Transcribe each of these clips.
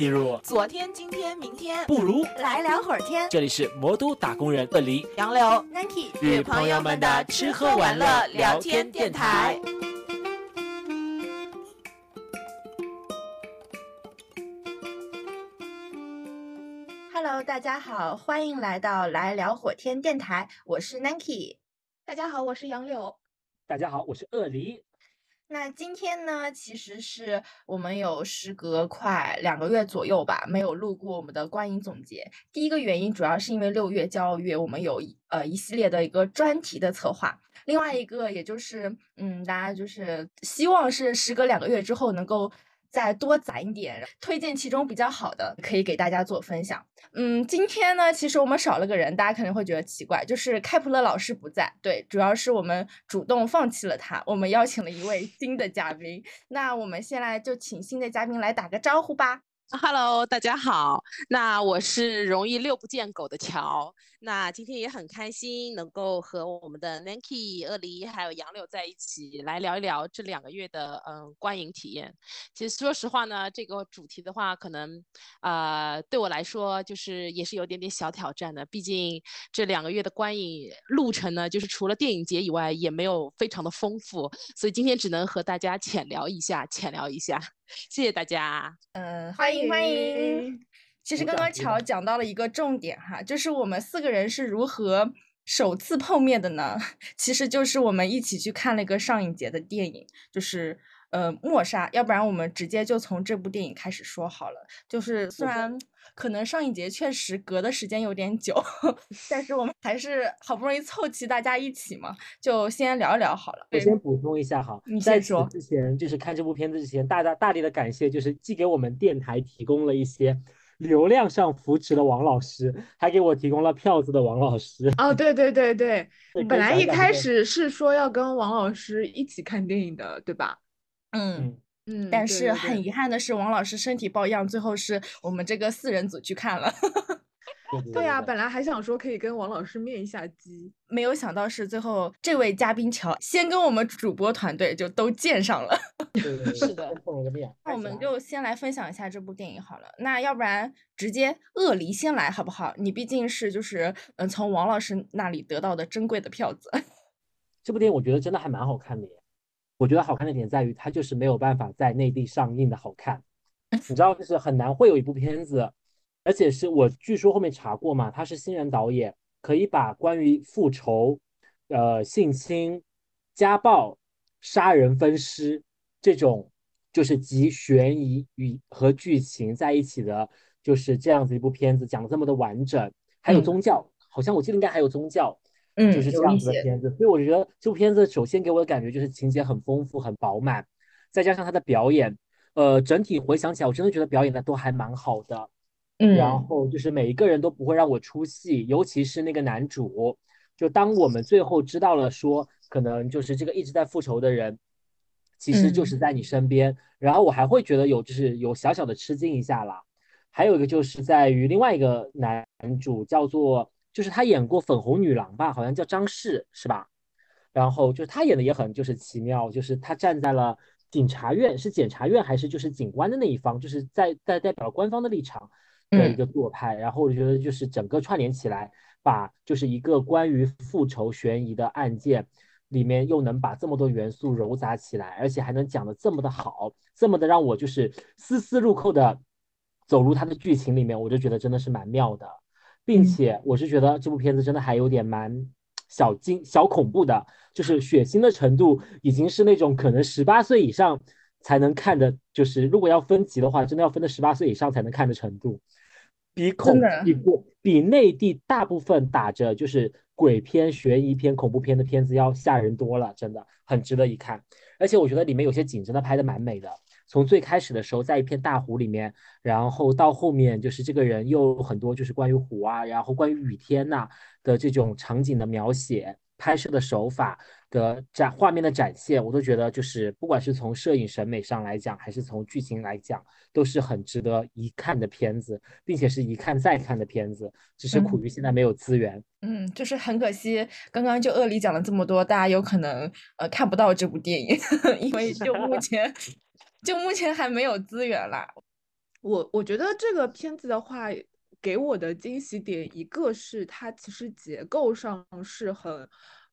进入昨天、今天、明天，不如来聊会儿天。这里是魔都打工人的梨杨柳、Nike 与朋友们的吃喝玩乐聊天电台。Hello，大家好，欢迎来到来聊火天电台，我是 Nike。大家好，我是杨柳。大家好，我是鳄梨。那今天呢，其实是我们有时隔快两个月左右吧，没有录过我们的观影总结。第一个原因主要是因为六月骄傲月，我们有呃一系列的一个专题的策划。另外一个，也就是嗯，大家就是希望是时隔两个月之后能够。再多攒一点，推荐其中比较好的，可以给大家做分享。嗯，今天呢，其实我们少了个人，大家可能会觉得奇怪，就是开普勒老师不在。对，主要是我们主动放弃了他，我们邀请了一位新的嘉宾。那我们先来就请新的嘉宾来打个招呼吧。Hello，大家好，那我是容易遛不见狗的乔。那今天也很开心能够和我们的 Nanki、鳄梨还有杨柳在一起来聊一聊这两个月的嗯观影体验。其实说实话呢，这个主题的话，可能呃对我来说就是也是有点点小挑战的。毕竟这两个月的观影路程呢，就是除了电影节以外，也没有非常的丰富，所以今天只能和大家浅聊一下，浅聊一下。谢谢大家。嗯，欢迎欢迎。其实刚刚乔讲到了一个重点哈，就是我们四个人是如何首次碰面的呢？其实就是我们一起去看了一个上影节的电影，就是呃《默杀》，要不然我们直接就从这部电影开始说好了。就是虽然可能上影节确实隔的时间有点久，但是我们还是好不容易凑齐大家一起嘛，就先聊一聊好了。我先补充一下哈，你先说。之前就是看这部片子之前，大大大力的感谢，就是既给我们电台提供了一些流量上扶持了王老师，还给我提供了票子的王老师。哦，对对对对，对 本来一开始。是说要跟王老师一起看电影的，对吧？嗯。嗯，但是很遗憾的是，王老师身体抱恙，最后是我们这个四人组去看了。对对对呀，对本来还想说可以跟王老师面一下基。没有想到是最后这位嘉宾乔先跟我们主播团队就都见上了。对对对，是的先碰了个面。那我们就先来分享一下这部电影好了。那要不然直接鳄梨先来好不好？你毕竟是就是嗯从王老师那里得到的珍贵的票子。这部电影我觉得真的还蛮好看的耶。我觉得好看的点在于它就是没有办法在内地上映的好看。你知道，就是很难会有一部片子，而且是我据说后面查过嘛，他是新人导演，可以把关于复仇、呃性侵、家暴、杀人分尸这种就是集悬疑与和剧情在一起的，就是这样子一部片子讲的这么的完整，还有嗯宗教，好像我记得应该还有宗教。嗯就是这样子的片子，所以我觉得这部片子首先给我的感觉就是情节很丰富、很饱满，再加上他的表演，呃，整体回想起来，我真的觉得表演的都还蛮好的。然嗯后就是每一个人都不会让我出戏，尤其是那个男主。就当我们最后知道了说，可能就是这个一直在复仇的人，其实就是嗯在你身边，然后我还会觉得有就是有小小的吃惊一下啦。还有一个就是在于另外一个男主叫做，就是他演过粉红女郎吧，好像叫张氏是吧？然后就是他演的也很就是奇妙，就是他站在了检察院，是检察院还是就是警官的那一方，就是在在代表官方的立场的一嗯个做派。然后我觉得就是整个串联起来，把就是一个关于复仇悬疑的案件里面又能把这么多元素糅杂起来，而且还能讲的这么的好，这么的让我就是丝丝入扣的走入它的剧情里面，我就觉得真的是蛮妙的。并嗯且我是觉得这部片子真的还有点蛮小惊小恐怖的，就是血腥的程度已经是那种可能十八岁以上才能看的，就是如果要分级的话，真的要分到十八岁以上才能看的程度，比恐的比内地大部分打着就是鬼片、悬疑片、恐怖片的片子要吓人多了，真的很值得一看。而且我觉得里面有些景真的拍的蛮美的。从最开始的时候，在一片大湖里面，然后到后面就是这个人又有很多就是关于湖啊，然后关于雨天呐、的这种场景的描写、拍摄的手法的展画面的展现，我都觉得就是不管是从摄影审美上来讲，还是从剧情来讲，都是很值得一看的片子，并且是一看再看的片子，只是苦于现在没有资源。嗯，就是很可惜，刚刚就鳄梨讲了这么多，大家有可能呃看不到这部电影，因为就目前 就目前还没有资源啦。我我觉得这个片子的话，给我的惊喜点一个是它其实结构上是很，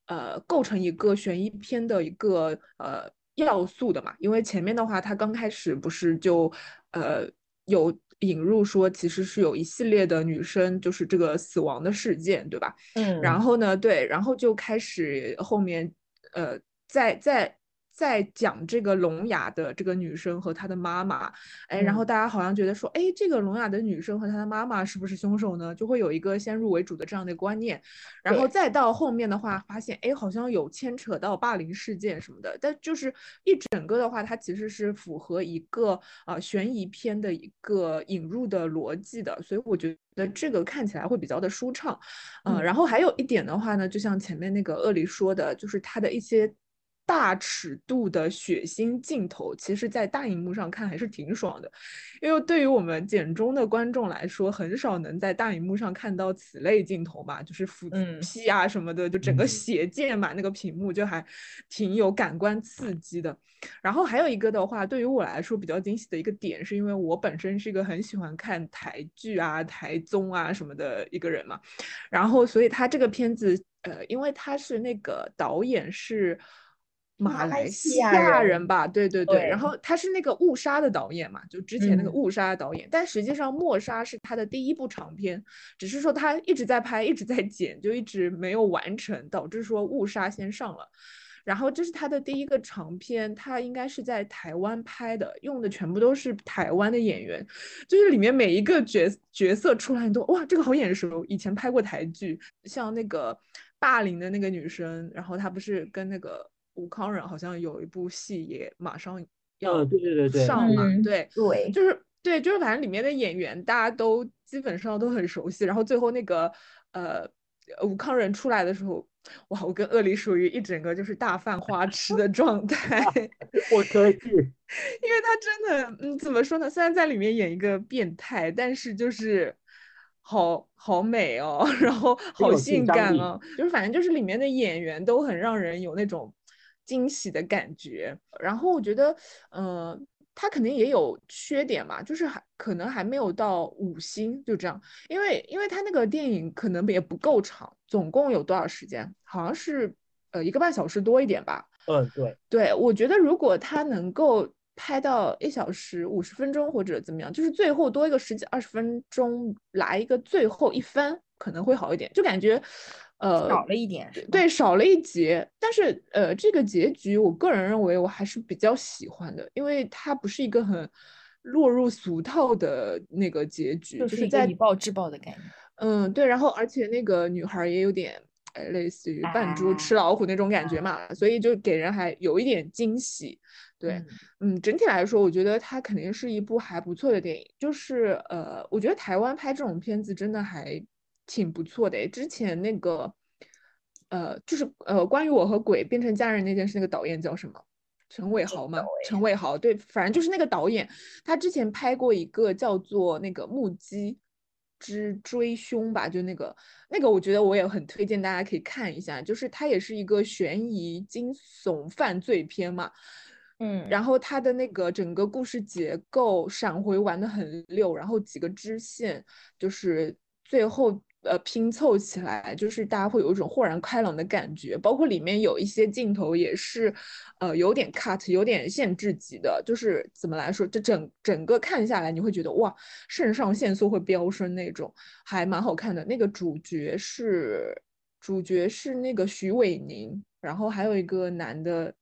呃，构成一个悬疑片的一个呃要素的嘛。因为前面的话，它刚开始不是就呃有引入说，其实是有一系列的女生就是这个死亡的事件，对吧？嗯，然后呢，对，然后就开始后面呃在在。在讲这个聋哑的这个女生和她的妈妈，哎，然后大家好像觉得说，哎，这个聋哑的女生和她的妈妈是不是凶手呢？就会有一个先入为主的这样的观念，然后再到后面的话，发现哎，好像有牵扯到霸凌事件什么的，但就是一整个的话，它其实是符合一个啊悬疑片的一个引入的逻辑的，所以我觉得这个看起来会比较的舒畅，嗯，然后还有一点的话呢，就像前面那个鳄梨说的，就是它的一些。大尺度的血腥镜头，其实，在大荧幕上看还是挺爽的，因为对于我们简中的观众来说，很少能在大荧幕上看到此类镜头吧，就是腹劈啊什么的，就整个血溅满那个屏幕，就还挺有感官刺激的。然后还有一个的话，对于我来说比较惊喜的一个点，是因为我本身是一个很喜欢看台剧啊、台综啊什么的一个人嘛，然后所以他这个片子，呃，因为他是那个导演是。马来西亚人吧，对对对，然后他是那个误杀的导演嘛，就之前那个误杀的导演，但实际上默杀是他的第一部长片，只是说他一直在拍，一直在剪，就一直没有完成，导致说误杀先上了。然后这是他的第一个长片，他应该是在台湾拍的，用的全部都是台湾的演员，就是里面每一个角角色出来都哇，这个好眼熟，以前拍过台剧，像那个霸凌的那个女生，然后她不是跟那个。吴康仁好像有一部戏也马上要对对对对上嘛，对对，就是对，就是反正里面的演员大家都基本上都很熟悉。然后最后那个呃吴康仁出来的时候，哇，我跟鳄梨属于一整个就是大犯花痴的状态。我可以，因为他真的嗯怎么说呢？虽然在里面演一个变态，但是就是。好好美哦，然后好性感哦，就是反正就是里面的演员都很让人有那种。惊喜的感觉，然后我觉得，嗯，它肯定也有缺点嘛，就是还可能还没有到五星，就这样，因为因为它那个电影可能也不够长，总共有多少时间？好像是呃一个半小时多一点吧。嗯，对，对，我觉得如果它能够拍到一小时五十分钟或者怎么样，就是最后多一个十几二十分钟来一个最后一番，可能会好一点，就感觉。呃，少了一点，对，少了一节，但是呃，这个结局我个人认为我还是比较喜欢的，因为它不是一个很落入俗套的那个结局，就是在以暴制暴的概念。嗯，对，然后而且那个女孩也有点呃类似于扮猪吃老虎那种感觉嘛，所以就给人还有一点惊喜。对，嗯，整体来说，我觉得它肯定是一部还不错的电影。就是呃，我觉得台湾拍这种片子真的还。挺不错的之前那个，呃，就是呃，关于我和鬼变成家人那件事，那个导演叫什么？陈伟豪吗？陈伟豪，对，反正就是那个导演，他之前拍过一个叫做那个《目击之追凶》吧，就那个那个，我觉得我也很推荐大家可以看一下，就是它也是一个悬疑惊悚犯罪片嘛，嗯，然后它的那个整个故事结构闪回玩的很溜，然后几个支线就是最后。呃，拼凑起来就是大家会有一种豁然开朗的感觉，包括里面有一些镜头也是，呃，有点 cut，有点限制级的，就是怎么来说，这整整个看下来你会觉得哇，肾上腺素会飙升那种，还蛮好看的。那个主角是主角是那个徐伟宁，然后还有一个男的，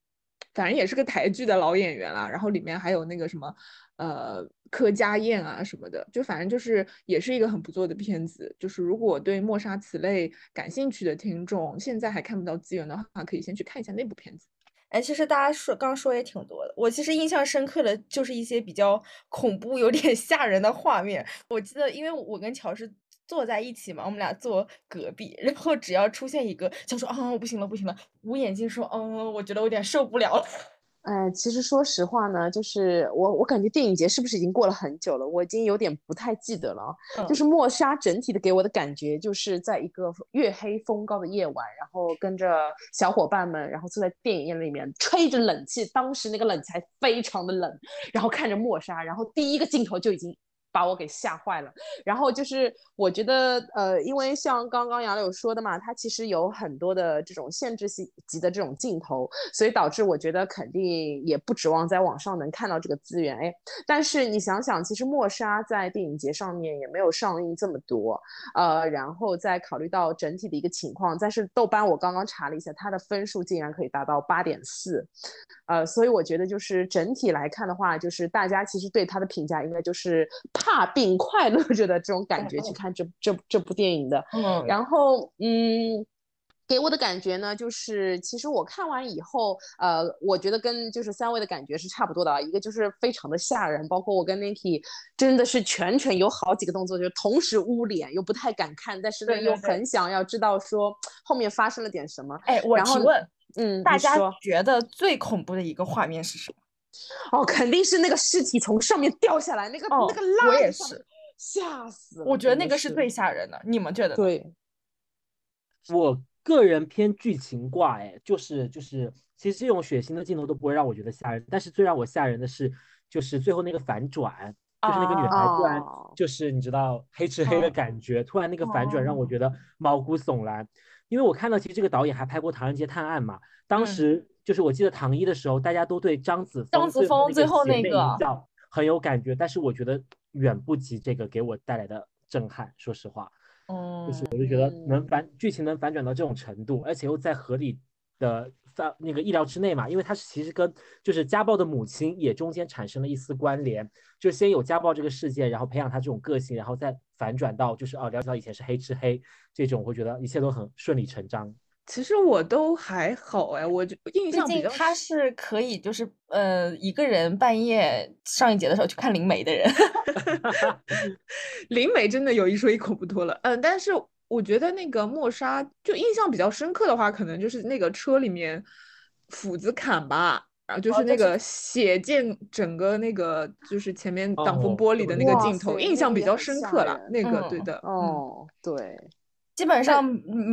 反正也是个台剧的老演员啦，然后里面还有那个什么。呃，柯佳燕啊什么的，就反正就是也是一个很不错的片子。就是如果对默杀此类感兴趣的听众，现在还看不到资源的话，可以先去看一下那部片子。哎，其实大家说刚说也挺多的，我其实印象深刻的就是一些比较恐怖、有点吓人的画面。我记得，因为我跟乔是坐在一起嘛，我们俩坐隔壁，然后只要出现一个，就说啊，不行了，不行了，捂眼睛说，嗯，我觉得我有点受不了了。哎，其实说实话呢，就是我我感觉电影节是不是已经过了很久了？我已经有点不太记得了。就是默杀整体的给我的感觉，就是在一个月黑风高的夜晚，然后跟着小伙伴们，然后坐在电影院里面吹着冷气，当时那个冷气还非常的冷，然后看着默杀，然后第一个镜头就已经把我给吓坏了。然后就是我觉得，呃，因为像刚刚杨柳说的嘛，它其实有很多的这种限制性级的这种镜头，所以导致我觉得肯定也不指望在网上能看到这个资源。哎，但是你想想，其实默杀在电影节上面也没有上映这么多，呃，然后再考虑到整体的一个情况，但是豆瓣我刚刚查了一下，它的分数竟然可以达到八点四，呃，所以我觉得就是整体来看的话，就是大家其实对它的评价应该就是怕并快乐着的这种感觉去看这这这部电影的。嗯，然后嗯。给我的感觉呢，就是其实我看完以后，呃，我觉得跟就是三位的感觉是差不多的啊。一个就是非常的吓人，包括我跟 Niki 真的是全程有好几个动作，就是同时捂脸，又不太敢看，但是呢又很想要知道说后面发生了点什么。哎，我提问，嗯，大家觉得最恐怖的一个画面是什么？哦，肯定是那个尸体从上面掉下来，那个那个拉，我也是，吓死了。我觉得那个是最吓人的，你们觉得？对，我。个人偏剧情挂，哎，就是就是，其实这种血腥的镜头都不会让我觉得吓人，但是最让我吓人的是，就是最后那个反转，就是那个女孩突然就是你知道黑吃黑的感觉，突然那个反转让我觉得毛骨悚然。因为我看到其实这个导演还拍过《唐人街探案》嘛，当时就是我记得唐一的时候，大家都对张子张子枫最后那个很有感觉，但是我觉得远不及这个给我带来的震撼，说实话。嗯，就是我就觉得能反剧情能反转到这种程度，而且又在合理的范那个意料之内嘛，因为他是其实跟就是家暴的母亲也中间产生了一丝关联，就先有家暴这个事件，然后培养他这种个性，然后再反转到就是哦了解到以前是黑吃黑这种，我会觉得一切都很顺理成章。其实我都还好哎，我就印象比较他是可以就是呃一个人半夜上一节的时候去看灵媒的人 灵媒真的有一说一恐怖多了。嗯，但是我觉得那个莫莎就印象比较深刻的话，可能就是那个车里面斧子砍吧，然后就是那个血溅整个那个就是前面挡风玻璃的那个镜头，印象比较深刻了。那个对的，哦，对。基本上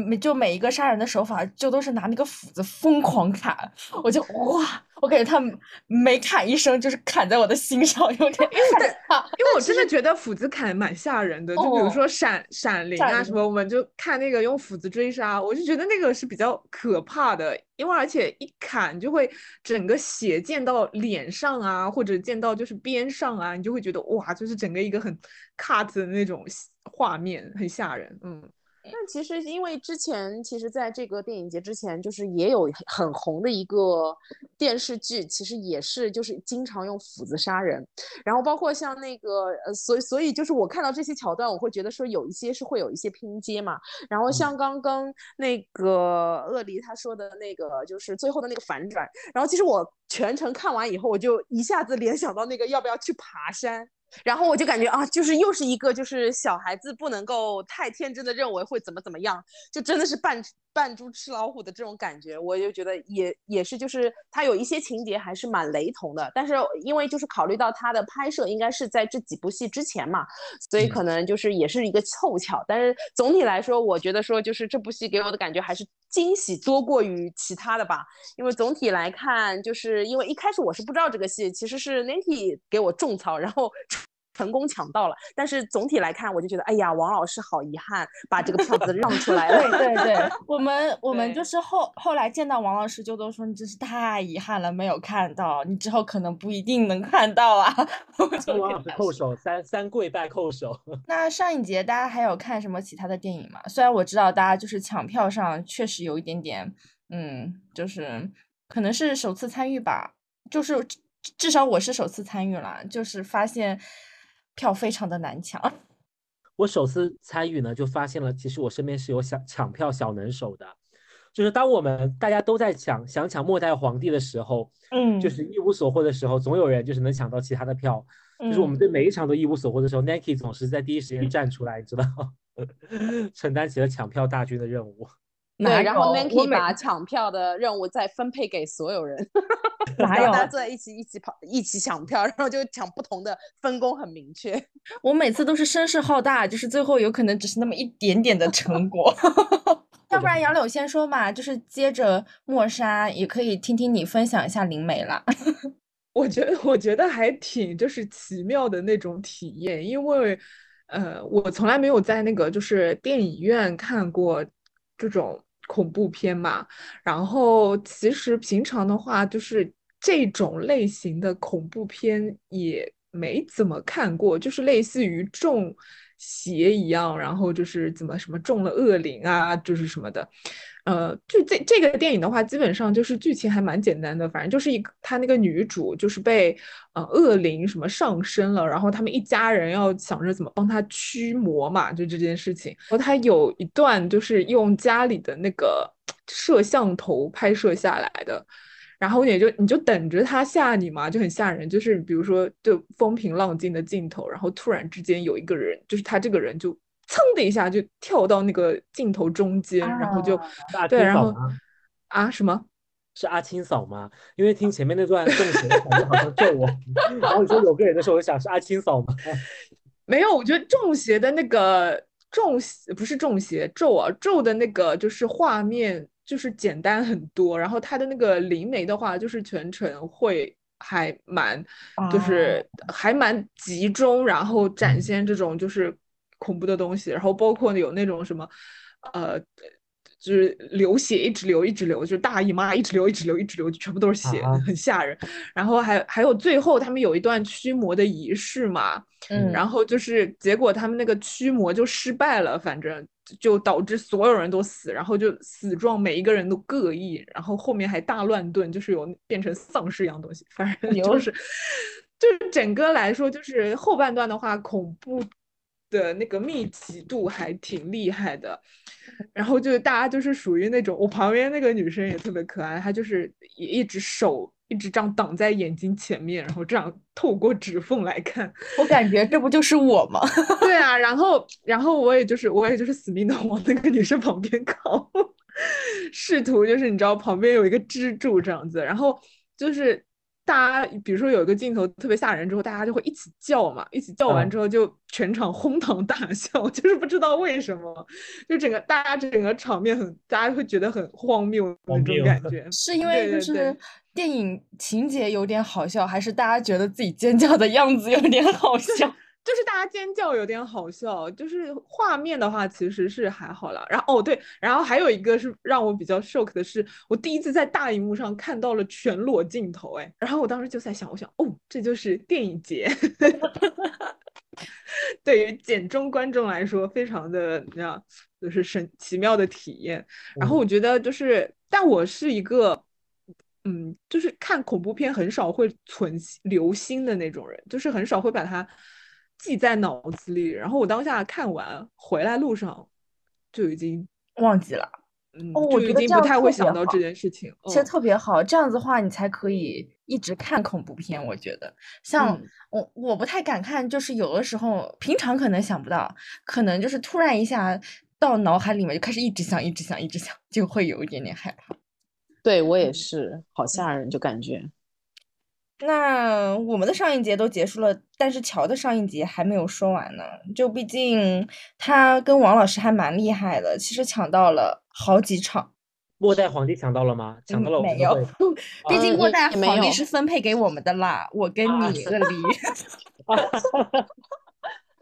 每就每一个杀人的手法，就都是拿那个斧子疯狂砍，我就哇，我感觉他每砍一声就是砍在我的心上，有点害怕。因为我真的 觉得斧子砍蛮吓人的，就比如说闪闪灵啊什么，我们就看那个用斧子追杀，我就觉得那个是比较可怕的，因为而且一砍就会整个血溅到脸上啊，或者溅到就是边上啊，你就会觉得哇，就是整个一个很 cut 的那种画面，很吓人，嗯。但其实，因为之前其实在这个电影节之前，就是也有很红的一个电视剧，其实也是就是经常用斧子杀人，然后包括像那个呃，所以所以就是我看到这些桥段，我会觉得说有一些是会有一些拼接嘛。然后像刚刚那个鳄梨他说的那个，就是最后的那个反转，然后其实我全程看完以后，我就一下子联想到那个要不要去爬山。然后我就感觉啊，就是又是一个就是小孩子不能够太天真的认为会怎么怎么样，就真的是扮扮猪吃老虎的这种感觉。我就觉得也也是，就是他有一些情节还是蛮雷同的。但是因为就是考虑到他的拍摄应该是在这几部戏之前嘛，所以可能就是也是一个凑巧。但是总体来说，我觉得说就是这部戏给我的感觉还是惊喜多过于其他的吧。因为总体来看，就是因为一开始我是不知道这个戏，其实是 Nancy 给我种草，然后。成功抢到了，但是总体来看，我就觉得，哎呀，王老师好遗憾，把这个票子让出来了。对对 对，我们我们就是后后来见到王老师，就都说你真是太遗憾了，没有看到，你之后可能不一定能看到啊。王老师扣手，三三跪拜扣手。那上一节大家还有看什么其他的电影吗？虽然我知道大家就是抢票上确实有一点点，嗯，就是可能是首次参与吧，就是至少我是首次参与了，就是发现。票非常的难抢，我首次参与呢，就发现了，其实我身边是有想抢票小能手的，就是当我们大家都在抢想抢末代皇帝的时候，嗯，就是一无所获的时候，总有人就是能抢到其他的票，就是我们对每一场都一无所获的时候，Nike 总是在第一时间站出来，你知道，承担起了抢票大军的任务。对，然后 Nancy 把抢票的任务再分配给所有人，哪 有？大家坐在一起一起跑，一起抢票，然后就抢不同的，分工很明确。我每次都是声势浩大，就是最后有可能只是那么一点点的成果。要不然杨柳先说嘛，就是接着莫莎，也可以听听你分享一下灵媒了。我觉得我觉得还挺就是奇妙的那种体验，因为呃，我从来没有在那个就是电影院看过这种恐怖片嘛。然后其实平常的话，就是这种类型的恐怖片也没怎么看过，就是类似于中邪一样，然后就是怎么什么中了恶灵啊，就是什么的。呃，就这这个电影的话，基本上就是剧情还蛮简单的，反正就是一个他那个女主就是被呃恶灵什么上身了，然后他们一家人要想着怎么帮她驱魔嘛，就这件事情。然后他有一段就是用家里的那个摄像头拍摄下来的，然后也就你就等着他吓你嘛，就很吓人。就是比如说就风平浪静的镜头，然后突然之间有一个人，就是他这个人就。噌的一下就跳到那个镜头中间，然后就对，然后啊什么？是阿青嫂吗？因为听前面那段中邪感觉好像咒我，然后你说有个人的时候，我想是阿青嫂吗？没有，我觉得中邪的那个中邪不是中邪咒啊，咒的那个就是画面就是简单很多，然后他的那个灵媒的话就是全程会还蛮就是还蛮集中，然后展现这种就是。恐怖的东西，然后包括有那种什么，呃，就是流血一直流一直流，就是大姨妈一直流一直流一直流，全部都是血，很吓人。然后还还有最后他们有一段驱魔的仪式嘛，嗯，然后就是结果他们那个驱魔就失败了，反正就导致所有人都死，然后就死状每一个人都各异，然后后面还大乱炖，就是有变成丧尸一样东西，反正就是就是整个来说，就是后半段的话恐怖。的那个密集度还挺厉害的，然后就是大家就是属于那种，我旁边那个女生也特别可爱，她就是也一直手一直这样挡在眼睛前面，然后这样透过指缝来看，我感觉这不就是我吗？对啊，然后然后我也就是我也就是死命的往那个女生旁边靠，试图就是你知道旁边有一个支柱这样子，然后就是。大家比如说有一个镜头特别吓人，之后大家就会一起叫嘛，一起叫完之后就全场哄堂大笑，就是不知道为什么，就整个大家整个场面很，大家会觉得很荒谬那种感 觉。是因为就是电影情节有点好笑，还是大家觉得自己尖叫的样子有点好笑？就是大家尖叫有点好笑，就是画面的话其实是还好了。然后哦对，然后还有一个是让我比较 shock 的是，我第一次在大荧幕上看到了全裸镜头，哎，然后我当时就在想，我想哦，这就是电影节，对于简中观众来说非常的那样，就是神奇妙的体验。然后我觉得就是，但我是一个，嗯，就是看恐怖片很少会存留心的那种人，就是很少会把它。记在脑子里，然后我当下看完回来路上就已经忘记了，嗯，就已经不太会想到这件事情。其实特别好，这样子的话你才可以一直看恐怖片。我觉得，像我我不太敢看，就是有的时候平常可能想不到，可能就是突然一下到脑海里面就开始一直想，一直想，一直想，就会有一点点害怕。对我也是，好吓人，就感觉。那我们的上一节都结束了，但是乔的上一节还没有说完呢。就毕竟他跟王老师还蛮厉害的，其实抢到了好几场。末代皇帝抢到了吗？抢到了没有？毕竟末代皇帝是分配给我们的啦，我跟你的离。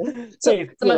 怎怎么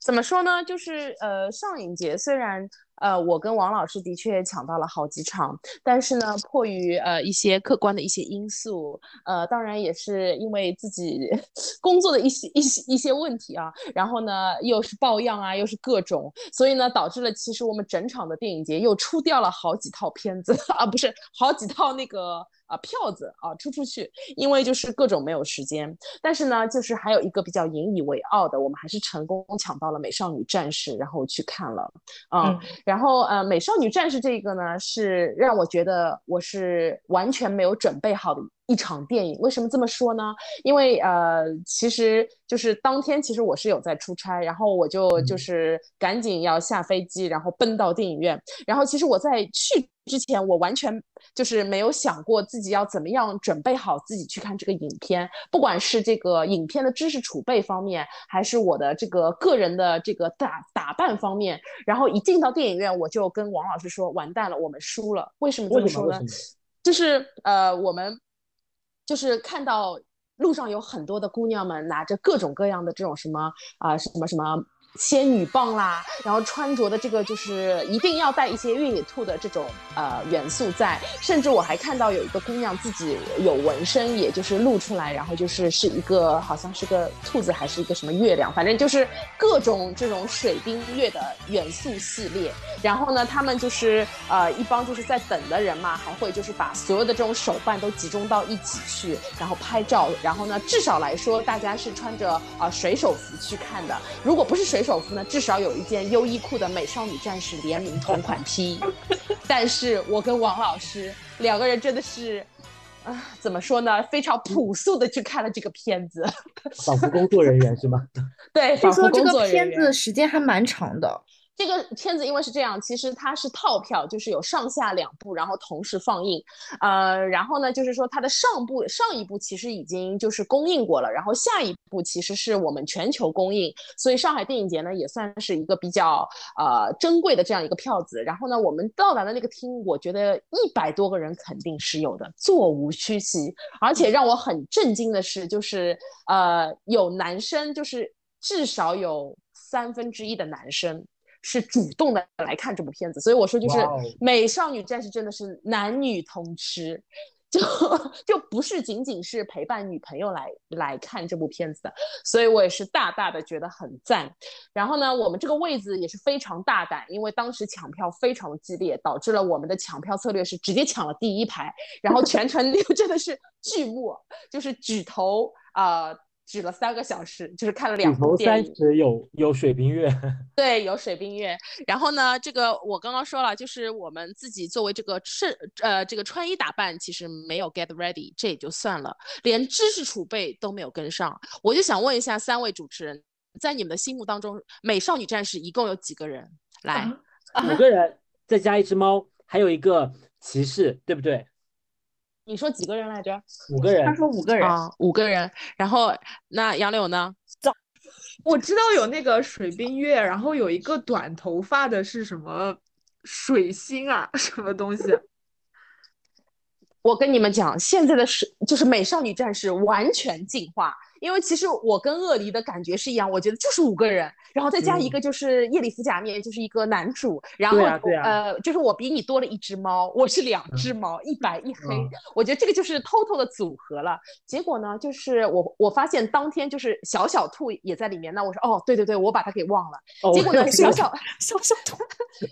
怎么说呢？就是呃，上影节虽然。呃，我跟王老师的确抢到了好几场，但是呢，迫于呃一些客观的一些因素，呃，当然也是因为自己 工作的一些一些一些问题啊，然后呢，又是抱恙啊，又是各种，所以呢，导致了其实我们整场的电影节又出掉了好几套片子 啊，不是好几套那个。啊，票子啊，出出去，因为就是各种没有时间。但是呢，就是还有一个比较引以为傲的，我们还是成功抢到了《美少女战士》，然后去看了。嗯，然后呃，《美少女战士》这个呢，是让我觉得我是完全没有准备好的。一场电影，为什么这么说呢？因为呃，其实就是当天，其实我是有在出差，然后我就就是赶紧要下飞机，然后奔到电影院。然后其实我在去之前，我完全就是没有想过自己要怎么样准备好自己去看这个影片，不管是这个影片的知识储备方面，还是我的这个个人的这个打打扮方面。然后一进到电影院，我就跟王老师说：“完蛋了，我们输了。”为什么这么说呢？就是呃，我们。就是看到路上有很多的姑娘们拿着各种各样的这种什么啊、什么什么。仙女棒啦，然后穿着的这个就是一定要带一些越野兔的这种呃元素在，甚至我还看到有一个姑娘自己有纹身，也就是露出来，然后就是是一个好像是个兔子还是一个什么月亮，反正就是各种这种水冰月的元素系列。然后呢，他们就是呃一帮就是在等的人嘛，还会就是把所有的这种手办都集中到一起去，然后拍照。然后呢，至少来说大家是穿着啊、水手服去看的，如果不是水手服呢，至少有一件优衣库的美少女战士联名同款 T。但是我跟王老师两个人真的是。啊，怎么说呢？非常朴素的去看了这个片子，仿佛工作人员是吗？对，听仿佛工说这个作人员片子时间还蛮长的，这个片子因为是这样，其实它是套票，就是有上下两部，然后同时放映。呃，然后呢，就是说它的上部上一部其实已经就是公映过了，然后下一部其实是我们全球公映，所以上海电影节呢也算是一个比较呃珍贵的这样一个票子。然后呢，我们到达的那个厅，我觉得一百多个人肯定是有的，座无虚席。而且让我很震惊的是，就是呃有男生，就是至少有三分之一的男生。是主动的来看这部片子，所以我说就是美少女战士》真的是男女通吃，就就不是仅仅是陪伴女朋友来来看这部片子的，所以我也是大大的觉得很赞。然后呢，我们这个位子也是非常大胆，因为当时抢票非常的激烈，导致了我们的抢票策略是直接抢了第一排，然后全程 真的是剧目，就是举头啊。呃举了三个小时，就是看了两部头电影。三十有有水冰月，对，有水冰月。然后呢，这个我刚刚说了，就是我们自己作为这个是呃这个穿衣打扮，其实没有 get ready，这也就算了，连知识储备都没有跟上。我就想问一下三位主持人，在你们的心目当中，美少女战士一共有几个人？来，啊五个人再加一只猫，还有一个骑士，对不对？你说几个人来着？五个人他，说五个人，啊，五个人。然后那杨柳呢？我知道有那个水冰月，然后有一个短头发的是什么水星啊，什么东西？我跟你们讲，现在的是就是美少女战士完全进化，因为其实我跟鳄梨的感觉是一样，我觉得就是五个人，然后再加一个就是夜里服假面，就是一个男主，然后、呃，就是我比你多了一只猫，我是两只猫，一白一黑，嗯。我觉得这个就是 total 的组合了。结果呢，就是我我发现当天就是小小兔也在里面，那我说哦，对对对，我把它给忘了。哦。结果呢，小小小小兔，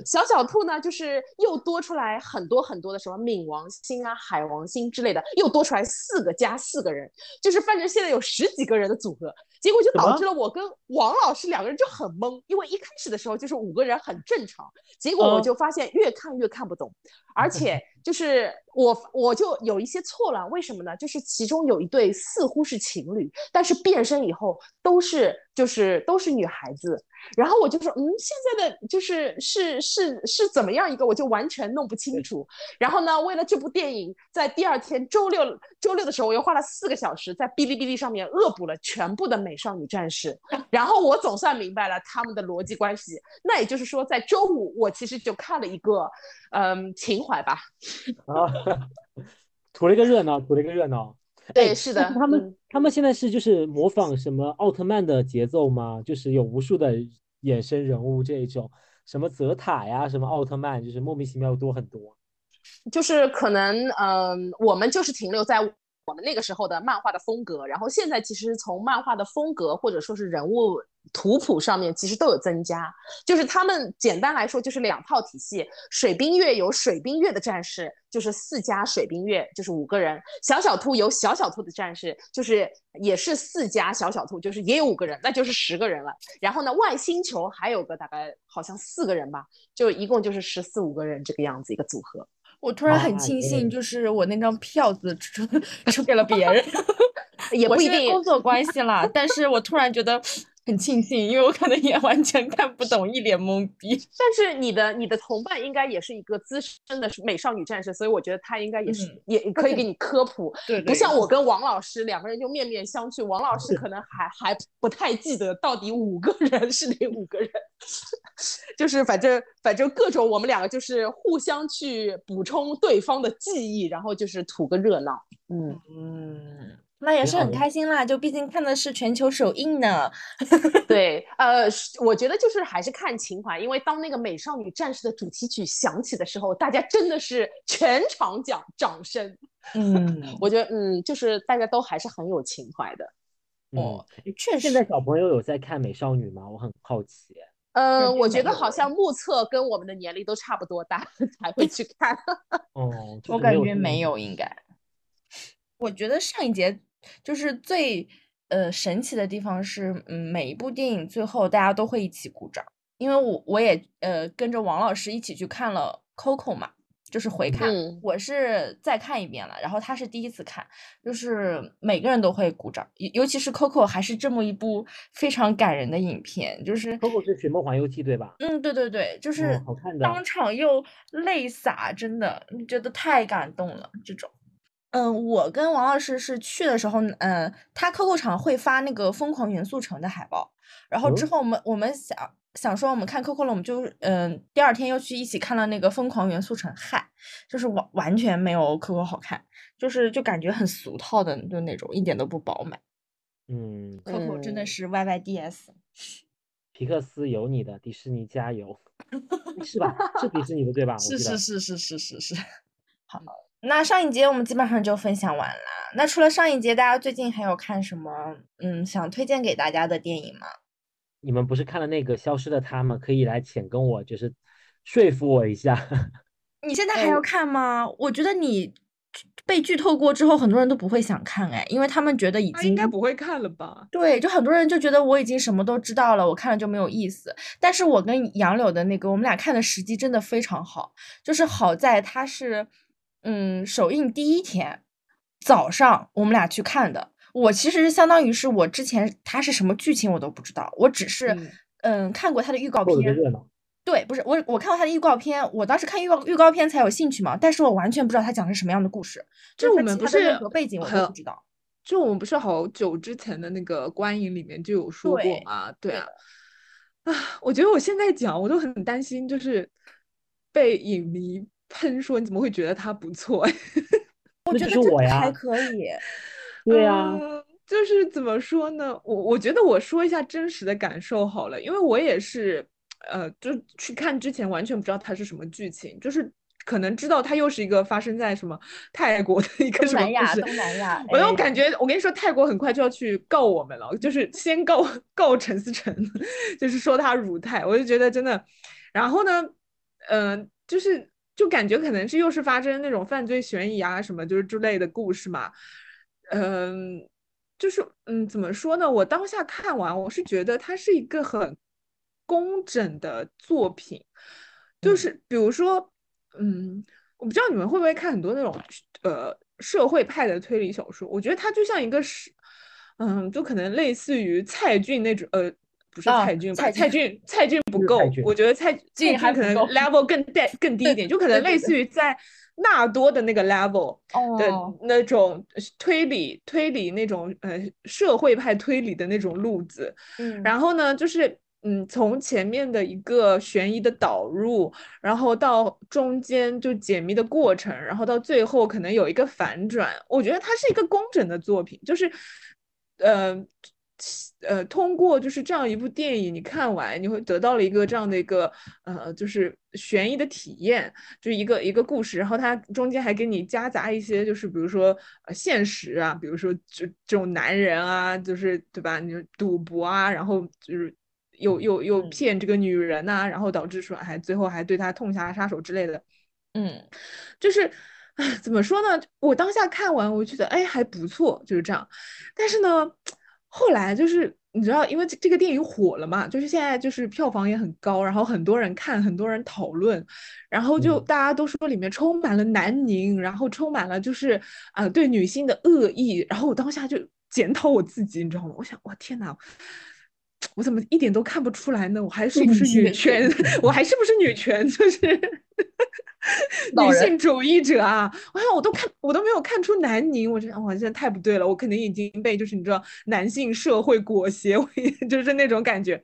小小兔呢，就是又多出来很多很多的什么冥王星啊、海王星之类的，又多出来四个加四个人，就是反正现在有十几个人的组合，结果就导致了我跟王老师两个人就很懵，因为一开始的时候就是五个人很正常，结果我嗯就发现越看越看不懂，而且就是我我就有一些错了，为什么呢？就是其中有一对似乎是情侣，但是变身以后都是就是都是女孩子，然后我就说，嗯，现在的就是是是是怎么样一个，我就完全弄不清楚。然后呢，为了这部电影，在第二天周六周六的时候，我又花了四个小时在哔哩哔哩上面恶补了全部的美少女战士，然后我总算明白了他们的逻辑关系。那也就是说，在周五我其实就看了一个，嗯，情怀吧。啊，图了一个热闹，图了一个热闹。对，哎是的，他们嗯他们现在是就是模仿什么奥特曼的节奏吗？就是有无数的衍生人物这一种，什么泽塔呀，什么奥特曼，就是莫名其妙多很多。就是可能，嗯、我们就是停留在我们那个时候的漫画的风格，然后现在其实从漫画的风格或者说是人物图谱上面，其实都有增加。就是他们简单来说就是两套体系，水冰月有水冰月的战士，就是四加水冰月，就是五个人；小小兔有小小兔的战士，就是也是四加小小兔，就是也有五个人，那就是十个人了。然后呢，外星球还有个大概好像四个人吧，就一共就是十四五个人这个样子一个组合。我突然很庆幸，就是我那张票子出出给了别人，也不一定工作关系啦，但是我突然觉得很庆幸，因为我可能也完全看不懂，一脸懵逼。但是你的你的同伴应该也是一个资深的美少女战士，所以我觉得他应该也是、嗯也可以给你科普。对不像我跟王老师两个人就面面相觑，王老师可能还还不太记得到底五个人是哪五个人，就是反正反正各种我们两个就是互相去补充对方的记忆，然后就是图个热闹。嗯，嗯，那也是很开心啦，就毕竟看的是全球首映呢。对，呃，是我觉得就是还是看情怀，因为当那个美少女战士的主题曲响起的时候，大家真的是全场讲掌声。嗯，我觉得，嗯，就是大家都还是很有情怀的。哦嗯，确现在，小朋友有在看美少女吗？我很好奇。嗯，对我觉得好像目测跟我们的年龄都差不多大，才会去看。哦，就我感觉没有，应该。我觉得上一节就是最呃神奇的地方是，嗯，每一部电影最后大家都会一起鼓掌，因为我我也呃跟着王老师一起去看了 Coco 嘛，就是回看，嗯我是再看一遍了，然后他是第一次看，就是每个人都会鼓掌，尤尤其是 Coco 还是这么一部非常感人的影片，就是。Coco 是《寻梦环游记》对吧？嗯，对对对，就是嗯好看的当场又泪洒，真的觉得太感动了。这种，嗯，我跟王老师是去的时候，嗯，他 COCO 场会发那个《疯狂元素城》的海报，然后之嗯后我们我们想想说我们看 COCO 了，我们就嗯第二天又去一起看了那个《疯狂元素城》，嗨，就是完完全没有 COCO 好看，就是就感觉很俗套的就那种，一点都不饱满。嗯，COCO 真的嗯是 YYDS。皮克斯有你的，迪士尼加油，是吧？是迪士尼的对吧？是是是是是是是。好，那上一节我们基本上就分享完了。那除了上一节，大家最近还有看什么嗯想推荐给大家的电影吗？你们不是看了那个《消失的她》吗？可以来浅跟我就是说服我一下。你现在还要看吗？我觉得你被剧透过之后，很多人都不会想看哎，因为他们觉得已经应该不会看了吧？对，就很多人就觉得我已经什么都知道了，我看了就没有意思。但是我跟杨柳的那个，我们俩看的时机真的非常好，就是好在它是，嗯，首映第一天早上我们俩去看的。我其实相当于是我之前它是什么剧情我都不知道，我只是嗯嗯看过它的预告片。对，不是我，我看过它的预告片，我当时看预告预告片才有兴趣嘛，但是我完全不知道它讲的是什么样的故事，就我们不是任何背景我都很不知道。就我们不是好久之前的那个观影里面就有说过对嘛？对对啊，啊，我觉得我现在讲我都很担心，就是被影迷喷说你怎么会觉得他不错？我觉得真的就是我还可以。对呀、嗯就是怎么说呢？我我觉得我说一下真实的感受好了，因为我也是，呃，就去看之前完全不知道它是什么剧情，就是可能知道它又是一个发生在什么泰国的一个什么东南亚，故事，东南亚，我又哎感觉，我跟你说，泰国很快就要去告我们了，就是先告告陈思诚，就是说他辱泰，我就觉得真的。然后呢，嗯、就是就感觉可能是又是发生那种犯罪悬疑啊什么就是之类的故事嘛，嗯、就是嗯，怎么说呢？我当下看完，我是觉得它是一个很工整的作品，就嗯是比如说，嗯，我不知道你们会不会看很多那种呃社会派的推理小说，我觉得它就像一个是，嗯，就可能类似于蔡骏那种呃。不是啊蔡骏吧？蔡蔡骏蔡骏不够我觉得蔡蔡骏骏可能 level 更低更低一点，就可能类似于在纳多的那个 level 的哦，那种推理推理那种呃社会派推理的那种路子。嗯，然后呢，就是嗯，从前面的一个悬疑的导入，然后到中间就解谜的过程，然后到最后可能有一个反转。我觉得它是一个工整的作品，就是呃。呃，通过就是这样一部电影，你看完你会得到了一个这样的一个呃，就是悬疑的体验，就是一个一个故事，然后它中间还给你夹杂一些，就是比如说呃现实啊，比如说就这种男人啊，就是对吧？你就赌博啊，然后就是又又又嗯骗这个女人呐、然后导致说还最后还对她痛下杀手之类的，嗯就是。怎么说呢？我当下看完，我觉得哎还不错，就是这样。但是呢，后来就是你知道，因为这这个电影火了嘛，就是现在就是票房也很高，然后很多人看，很多人讨论，然后就嗯大家都说里面充满了南宁，然后充满了就是啊、呃对女性的恶意，然后我当下就检讨我自己，你知道吗？我想，我天呐，我怎么一点都看不出来呢？我还是不是女权？我还是不是女权？就是 女性主义者啊！哎呀我都看我都没有看出南宁，我觉得哇，现在太不对了，我肯定已经被就是你知道男性社会裹挟，我就是那种感觉。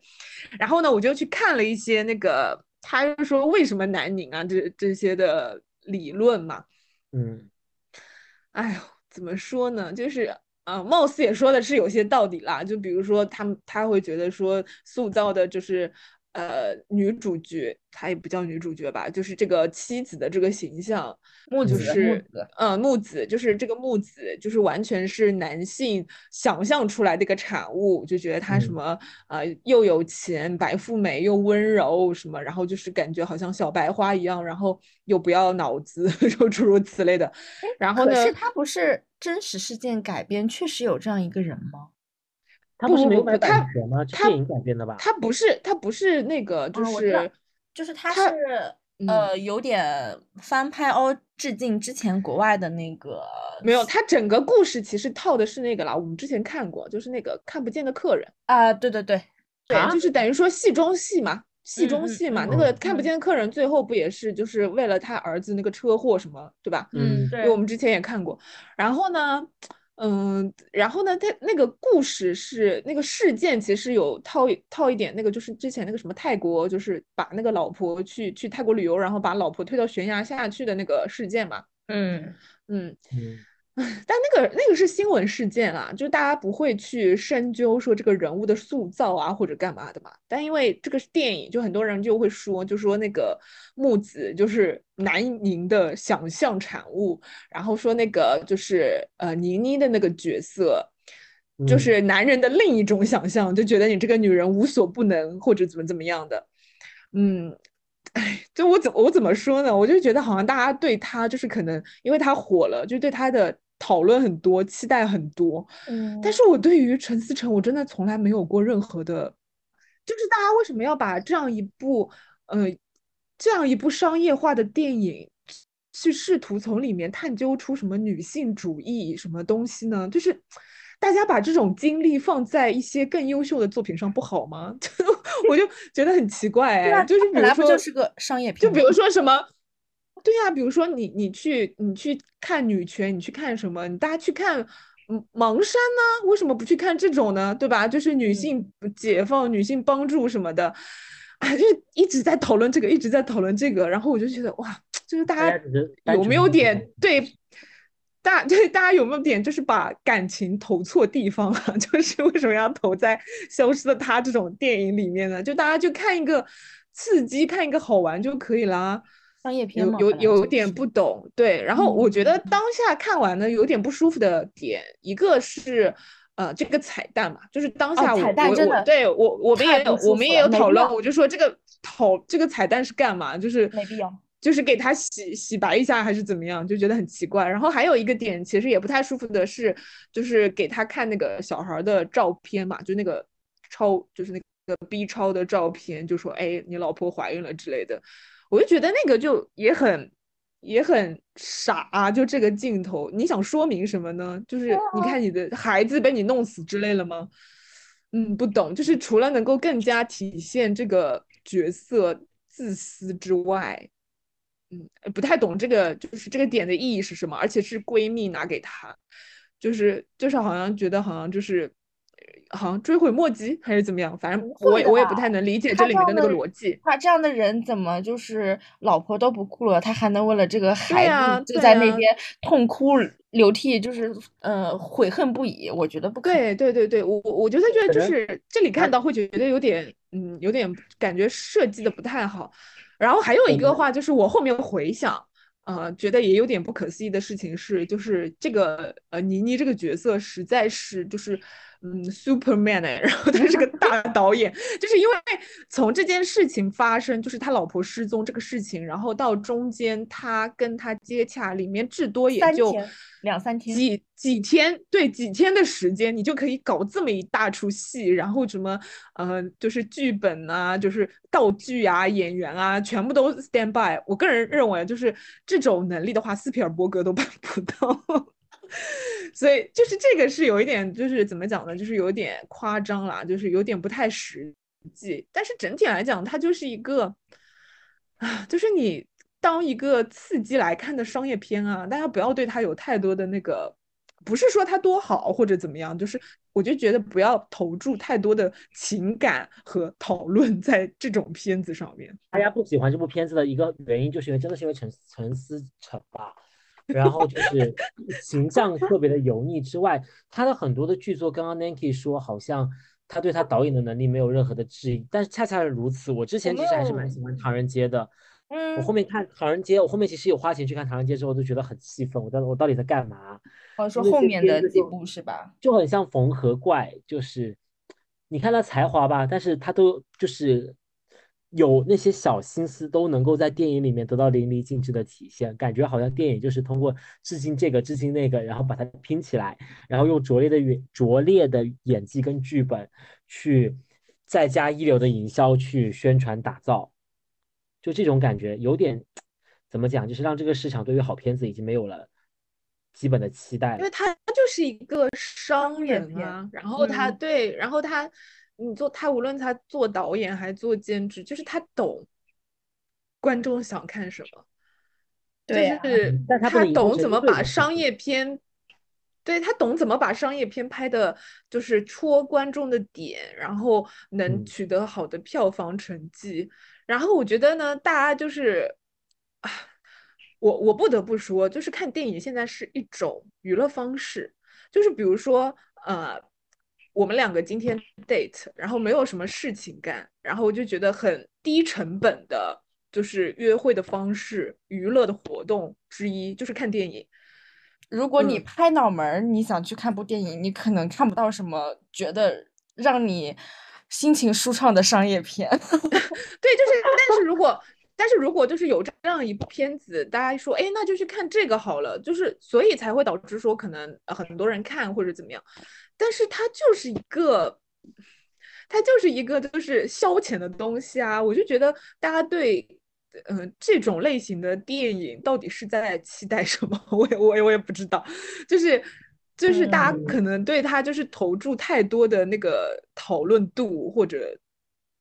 然后呢，我就去看了一些那个，他就说为什么南宁啊，这这些的理论嘛。嗯，哎呦，怎么说呢？就是。啊，貌似也说的是有些道理啦，就比如说他们他会觉得说塑造的就是。呃，女主角她也不叫女主角吧，就是这个妻子的这个形象，木子是，嗯，木子就是这个木子，就是完全是男性想象出来的一个产物，就觉得她什么呃又有钱，白富美又温柔什么，然后就是感觉好像小白花一样，然后又不要脑子，就诸如此类的。然后呢？可是他不是真实事件改编，确实有这样一个人吗？他不是没有买版权吗？电影改编的吧？他不是，他不是那个，就是，就是他是呃，有点翻拍哦，致敬之前国外的那个。没有，他整个故事其实套的是那个啦，我们之前看过，就是那个看不见的客人啊，对对对，对，就是等于说戏中戏嘛，戏中戏嘛，那个看不见的客人最后不也是就是为了他儿子那个车祸什么，对吧？嗯，对，我们之前也看过，然后呢？嗯，然后呢，他那个故事是那个事件，其实有套套一点，那个就是之前那个什么泰国，就是把那个老婆去去泰国旅游，然后把老婆推到悬崖下去的那个事件嘛。嗯嗯嗯。但那个那个是新闻事件啊，就大家不会去深究说这个人物的塑造啊或者干嘛的嘛。但因为这个是电影，就很多人就会说，就说那个木子就是南宁的想象产物，然后说那个就是呃倪妮的那个角色，就是男人的另一种想象，就觉得你这个女人无所不能或者怎么怎么样的。嗯，哎，就我怎我怎么说呢？我就觉得好像大家对他就是可能因为他火了，就对他的。讨论很多，期待很多，嗯，但是我对于陈思诚，我真的从来没有过任何的，就是大家为什么要把这样一部，呃，这样一部商业化的电影，去试图从里面探究出什么女性主义什么东西呢？就是大家把这种精力放在一些更优秀的作品上不好吗？我就觉得很奇怪，哎，就是比如说就是个商业片，就比如说什么。对呀，比如说你你去你去看女权，你去看什么？你大家去看嗯盲山呢？为什么不去看这种呢？对吧？就是女性解放、女性帮助什么的，啊，就一直在讨论这个，一直在讨论这个。然后我就觉得哇，就是大家有没有点对大对 大家有没有点就是把感情投错地方了？就是为什么要投在《消失的她》这种电影里面呢？就大家就看一个刺激，看一个好玩就可以啦。商业片有有有点不懂，对。然后我觉得当下看完呢，有点不舒服的点，一个是呃这个彩蛋嘛，就是当下我我对我我们也有我们也有讨论，我就说这个讨这个彩蛋是干嘛？就是没必要，就是给他洗洗白一下还是怎么样？就觉得很奇怪。然后还有一个点其实也不太舒服的是，就是给他看那个小孩的照片嘛，就那个超就是那个 B 超的照片，就说哎你老婆怀孕了之类的。我就觉得那个就也很也很傻，啊就这个镜头，你想说明什么呢？就是你看你的孩子被你弄死之类了吗？嗯，不懂。就是除了能够更加体现这个角色自私之外，嗯，不太懂这个就是这个点的意义是什么。而且是闺蜜拿给他，就是就是好像觉得好像就是。好像追悔莫及还是怎么样，反正我我也不太能理解这里面的那个逻辑。他这样的人怎么就是老婆都不顾了，他还能为了这个孩子就在那边痛哭流涕，就是呃悔恨不已？我觉得不。对对对对，我我我觉得觉得就是这里看到会觉得有点嗯有点感觉设计的不太好。然后还有一个话就是我后面回想，呃，觉得也有点不可思议的事情是，就是这个呃倪妮这个角色实在是就是。嗯，Superman 哎，然后他是个大 导演，就是因为从这件事情发生，就是他老婆失踪这个事情，然后到中间他跟他接洽，里面至多也就两三天，几几天，对，几天的时间，你就可以搞这么一大出戏，然后什么，呃，就是剧本啊，就是道具啊，演员啊，全部都 stand by。我个人认为，就是这种能力的话，斯皮尔伯格都办不到。所以就是这个是有一点，就是怎么讲呢？就是有点夸张啦，就是有点不太实际。但是整体来讲，它就是一个啊，就是你当一个刺激来看的商业片啊，大家不要对它有太多的那个，不是说它多好或者怎么样，就是我就觉得不要投注太多的情感和讨论在这种片子上面。大家不喜欢这部片子的一个原因，就是因为真的是因为陈陈思诚吧。然后就是形象特别的油腻之外，他的很多的剧作，刚刚 Nanki 说好像他对他导演的能力没有任何的质疑，但是恰恰是如此。我之前其实还是蛮喜欢《唐人街》的，嗯，我后面看《唐人街》，我后面其实有花钱去看《唐人街》之后，都觉得很气愤，我到我到底在干嘛？哦，说后面的几部是吧？就很像缝合怪，就是你看他才华吧，但是他都就是。有那些小心思都能够在电影里面得到淋漓尽致的体现，感觉好像电影就是通过致敬这个致敬那个，然后把它拼起来，然后用拙劣的演拙劣的演技跟剧本去再加一流的营销去宣传打造，就这种感觉有点怎么讲，就是让这个市场对于好片子已经没有了基本的期待了，因为它就是一个商业片，然后他对，然后他。你做他，无论他做导演还做监制，就是他懂观众想看什么，就是他懂怎么把商业片，对他懂怎么把商业片拍的，就是戳观众的点，然后能取得好的票房成绩。然后我觉得呢，大家就是啊，我我不得不说，就是看电影现在是一种娱乐方式，就是比如说呃。我们两个今天 date，然后没有什么事情干，然后我就觉得很低成本的，就是约会的方式，娱乐的活动之一就是看电影。如果你拍脑门，你想去看部电影，你可能看不到什么觉得让你心情舒畅的商业片。对，就是，但是如果，但是如果就是有这样一部片子，大家说，哎，那就去看这个好了，就是所以才会导致说可能很多人看或者怎么样。但是它就是一个，它就是一个就是消遣的东西啊！我就觉得大家对，嗯，这种类型的电影到底是在期待什么？我也我也我也不知道，就是就是大家可能对他就是投注太多的那个讨论度或者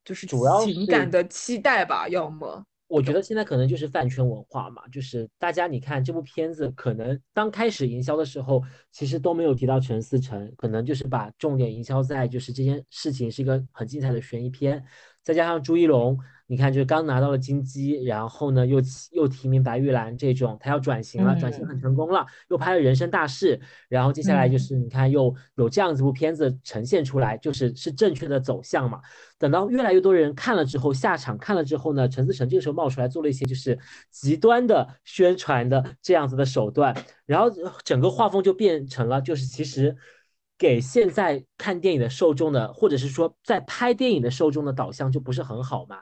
就是情感的期待吧，要么。我觉得现在可能就是饭圈文化嘛，就是大家你看这部片子，可能刚开始营销的时候，其实都没有提到陈思诚，可能就是把重点营销在就是这件事情是一个很精彩的悬疑片，再加上朱一龙。你看，就是刚拿到了金鸡，然后呢，又又提名白玉兰这种，他要转型了，转型很成功了，又拍了人生大事，然后接下来就是你看又有这样子部片子呈现出来，就是是正确的走向嘛。等到越来越多人看了之后，下场看了之后呢，陈思诚这个时候冒出来做了一些就是极端的宣传的这样子的手段，然后整个画风就变成了就是其实。给现在看电影的受众的，或者是说在拍电影的受众的导向就不是很好嘛？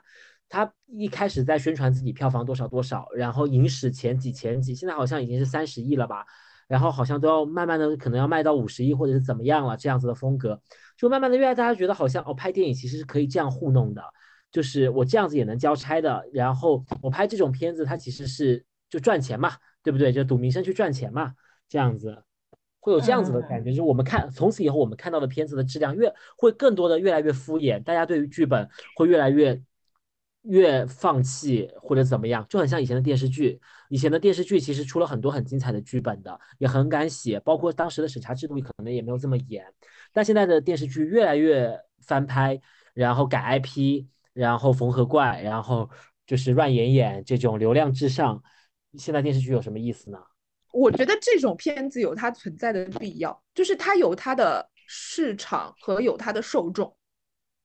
他一开始在宣传自己票房多少多少，然后影史前几前几，现在好像已经是三十亿了吧？然后好像都要慢慢的可能要卖到五十亿或者是怎么样了，这样子的风格，就慢慢的越来大家觉得好像哦，拍电影其实是可以这样糊弄的，就是我这样子也能交差的，然后我拍这种片子它其实是就赚钱嘛，对不对？就赌名声去赚钱嘛，这样子。会有这样子的感觉，就是我们看从此以后我们看到的片子的质量越会更多的越来越敷衍，大家对于剧本会越来越越放弃或者怎么样，就很像以前的电视剧。以前的电视剧其实出了很多很精彩的剧本的，也很敢写，包括当时的审查制度可能也没有这么严。但现在的电视剧越来越翻拍，然后改 IP，然后缝合怪，然后就是乱演演这种流量至上。现在电视剧有什么意思呢？我觉得这种片子有它存在的必要，就是它有它的市场和有它的受众。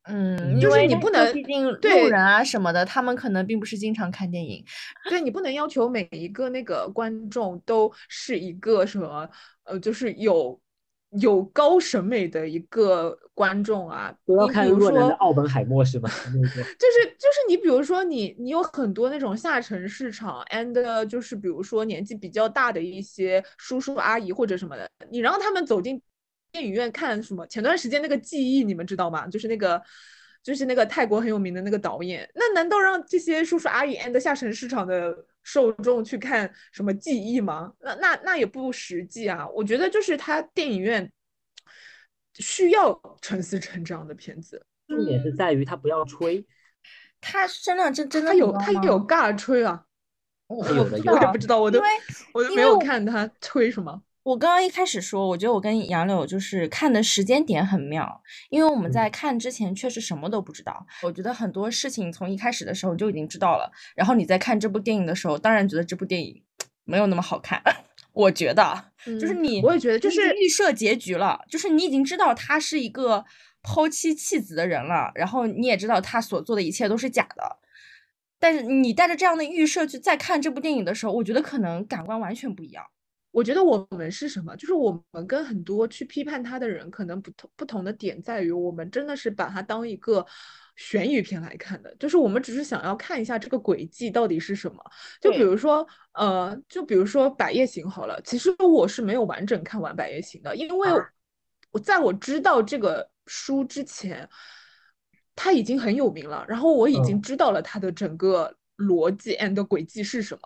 嗯，就是你不能毕竟路人啊什么的，他们可能并不是经常看电影，对你不能要求每一个那个观众都是一个什么呃，就是有。有高审美的一个观众啊，都要看若男的奥本海默是吗？就是就是你比如说你你有很多那种下沉市场，and 就是比如说年纪比较大的一些叔叔阿姨或者什么的，你让他们走进电影院看什么？前段时间那个记忆你们知道吗？就是那个就是那个泰国很有名的那个导演，那难道让这些叔叔阿姨 and 下沉市场的受众去看什么记忆吗？那那那也不实际啊！我觉得就是他电影院需要陈思诚这样的片子，重点是在于他不要吹，他声量真真的他有他有尬吹啊，我有的我也不知道，我都我都没有看他吹什么。我刚刚一开始说，我觉得我跟杨柳就是看的时间点很妙，因为我们在看之前确实什么都不知道。我觉得很多事情从一开始的时候就已经知道了，然后你在看这部电影的时候，当然觉得这部电影 没有那么好看。我觉得，就是嗯你，我也觉得就是预设结局了，就是你已经知道他是一个抛妻弃子的人了，然后你也知道他所做的一切都是假的。但是你带着这样的预设去再看这部电影的时候，我觉得可能感官完全不一样。我觉得我们是什么？就是我们跟很多去批判他的人，可能不同不同的点在于，我们真的是把它当一个悬疑片来看的，就是我们只是想要看一下这个轨迹到底是什么。就比如说，呃，就比如说《百夜行》好了，其实我是没有完整看完《百夜行》的，因为啊我在我知道这个书之前，他已经很有名了，然后我已经嗯知道了他的整个逻辑 and 轨迹是什么。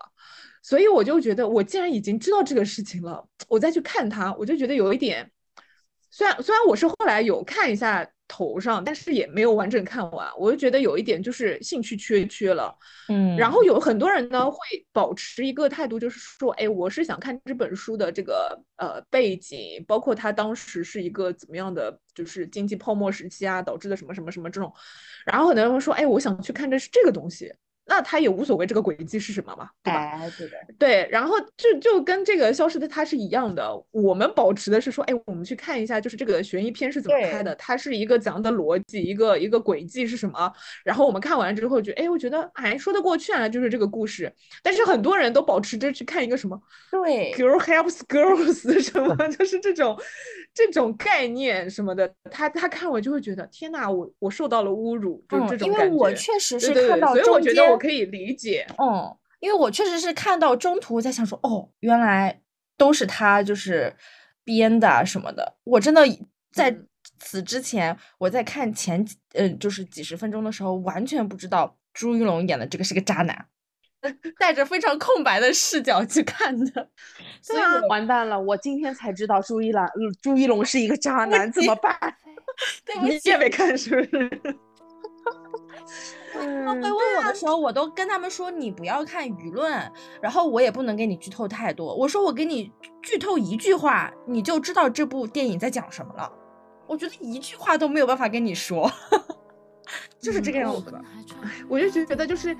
所以我就觉得，我既然已经知道这个事情了，我再去看它，我就觉得有一点，虽然虽然我是后来有看一下头上，但是也没有完整看完，我就觉得有一点就是兴趣缺缺了。嗯然后有很多人呢会保持一个态度，就是说，哎，我是想看这本书的这个呃背景，包括它当时是一个怎么样的，就是经济泡沫时期啊导致的什么什么什么这种。然后很多人会说，哎，我想去看这是这个东西，那他也无所谓这个轨迹是什么嘛，对吧？哎，对的，对，然后就就跟这个消失的他是一样的，我们保持的是说，哎，我们去看一下，就是这个悬疑片是怎么拍的，它是一个怎样的逻辑，一个一个轨迹是什么。然后我们看完之后觉得，哎，我觉得哎说得过去啊，就是这个故事。但是很多人都保持着去看一个什么对 girl helps girls 什么，就是这种这种概念什么的，他他看我就会觉得，天呐，我我受到了侮辱，就嗯这种感觉。因为我确实是对对对，看到所以我觉得我可以理解。嗯，因为我确实是看到中途我在想说，哦，原来都是他就是编的啊什么的。我真的在嗯此之前，我在看前几呃就是几十分钟的时候，完全不知道朱一龙演的这个是个渣男，带着非常空白的视角去看的。所以对啊我完蛋了，我今天才知道朱一龙，朱一龙是一个渣男，怎么办？对不起你也没看是不是？他们会问我的时候，我都跟他们说你不要看舆论，然后我也不能给你剧透太多。我说我给你剧透一句话，你就知道这部电影在讲什么了。我觉得一句话都没有办法跟你说，就是这个样子的。我就觉得就是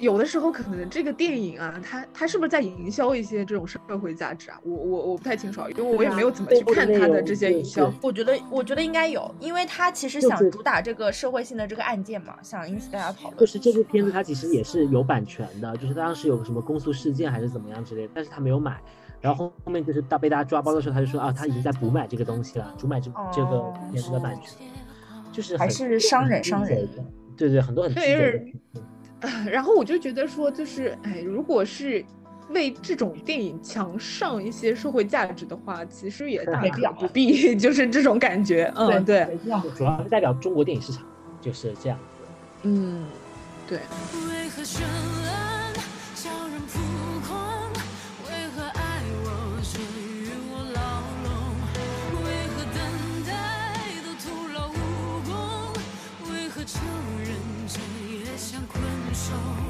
有的时候可能这个电影啊，它它是不是在营销一些这种社会价值啊？我我我不太清楚啊，因为我也没有怎么去看它的这些营销。我觉得，我觉得应该有，因为他其实想主打这个社会性的这个案件嘛，想引起大家讨论。就是这部片子它其实也是有版权的，就是当时有什么公诉事件还是怎么样之类的，但是他没有买。然后后面就是大被大家抓包的时候，他就说啊，他已经在补买这个东西了，主买这这个哦片子的版权，就是还是商人很商人对对，很多很鸡对 然后我就觉得说，就是哎，如果是为这种电影强上一些社会价值的话，其实也大可不必，就是这种感觉。嗯，对，主要是代表中国电影市场就是这样子。嗯，对。为何手。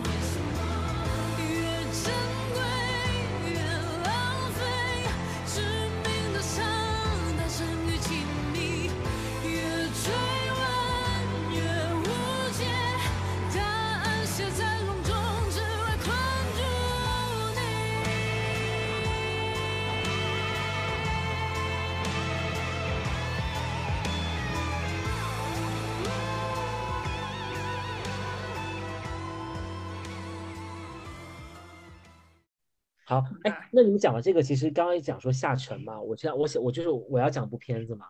好，哎，那你们讲的这个，其实刚刚也讲说下沉嘛，我现在我想我就是我要讲部片子嘛，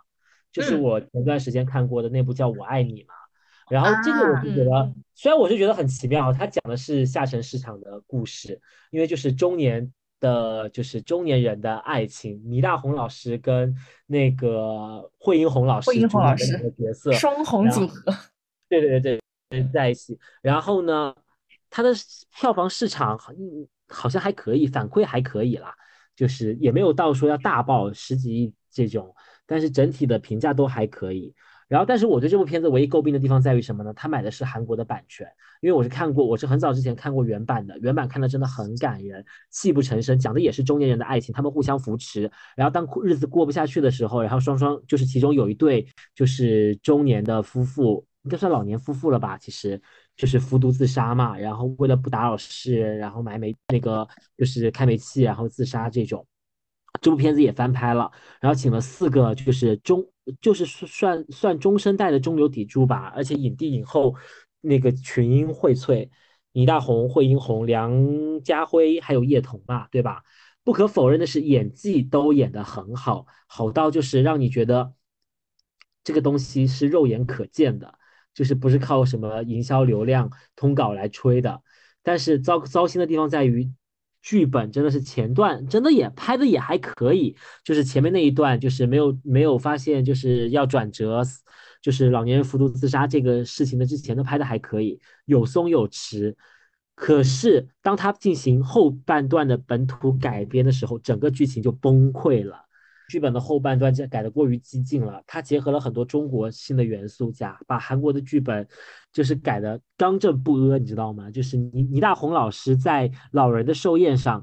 就是嗯。我前段时间看过的那部叫《我爱你》嘛，然后这个我就觉得，虽然我是觉得很奇妙，它讲的是下沉市场的故事，因为就是中年的，就是中年人的爱情，倪大红老师跟那个惠英红老师惠英红老师的角色，双红组合，对对对对在一起。然后呢，它的票房市场嗯好像还可以，反馈还可以啦，就是也没有到说要大爆十几亿这种，但是整体的评价都还可以。然后，但是我对这部片子唯一诟病的地方在于什么呢？他买的是韩国的版权，因为我是看过，我是很早之前看过原版的，原版看的真的很感人，泣不成声，讲的也是中年人的爱情，他们互相扶持。然后当日子过不下去的时候，然后双双就是其中有一对就是中年的夫妇，应该算老年夫妇了吧？其实就是服毒自杀嘛，然后为了不打扰世人，然后买煤那个就是开煤气，然后自杀这种。这部片子也翻拍了，然后请了四个就是中就是算算中生代的中流砥柱吧，而且影帝影后那个群英荟萃，倪大红、惠英红、梁家辉还有叶童吧，对吧？不可否认的是，演技都演得很好，好到就是让你觉得这个东西是肉眼可见的，就是不是靠什么营销流量通稿来吹的。但是糟糟心的地方在于。剧本真的是前段真的也拍的也还可以，就是前面那一段就是没有没有发现就是要转折，就是老年人服毒自杀这个事情的之前都拍的还可以，有松有弛。可是当他进行后半段的本土改编的时候，整个剧情就崩溃了。剧本的后半段就改的过于激进了，它结合了很多中国新的元素，加把韩国的剧本就是改的刚正不阿，你知道吗？就是倪倪大红老师在老人的寿宴上，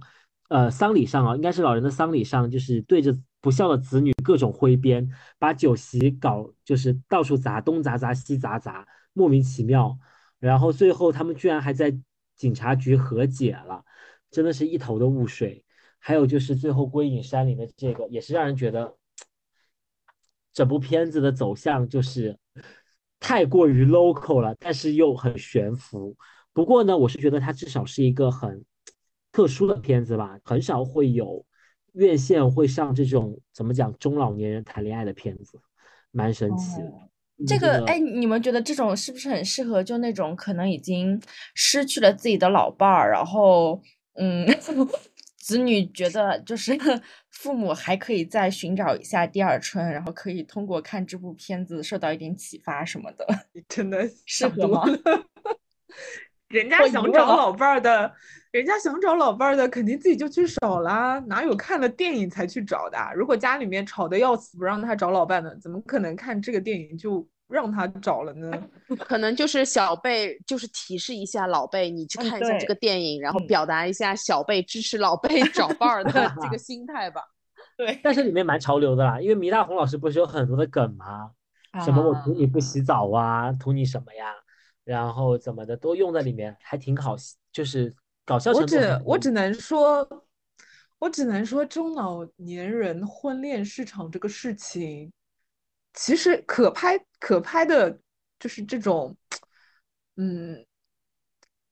呃，丧礼上啊，应该是老人的丧礼上，就是对着不孝的子女各种挥鞭，把酒席搞就是到处砸，东砸砸西砸砸，莫名其妙。然后最后他们居然还在警察局和解了，真的是一头的雾水。还有就是最后归隐山林的这个，也是让人觉得整部片子的走向就是太过于 local 了，但是又很悬浮。不过呢，我是觉得它至少是一个很特殊的片子吧，很少会有院线会上这种怎么讲中老年人谈恋爱的片子，蛮神奇的。这个哎，你们觉得这种是不是很适合就那种可能已经失去了自己的老伴儿，然后嗯。子女觉得就是 父母还可以再寻找一下第二春，然后可以通过看这部片子受到一点启发什么的，真的 适合吗？人家想找老伴儿的，人家想找老伴儿的，肯定自己就去找啦，哪有看了电影才去找的？如果家里面吵得要死不让他找老伴的，怎么可能看这个电影就？让他找了呢，可能就是小贝，就是提示一下老贝，你去看一下这个电影，然后表达一下小贝支持老贝 找伴儿的这个心态吧。对，但是里面蛮潮流的啦，因为倪大红老师不是有很多的梗吗？什么我图你不洗澡啊，图你什么呀，然后怎么的都用在里面，还挺好，就是搞笑程度。我只我只能说，我只能说中老年人婚恋市场这个事情。其实可拍可拍的，就是这种，嗯，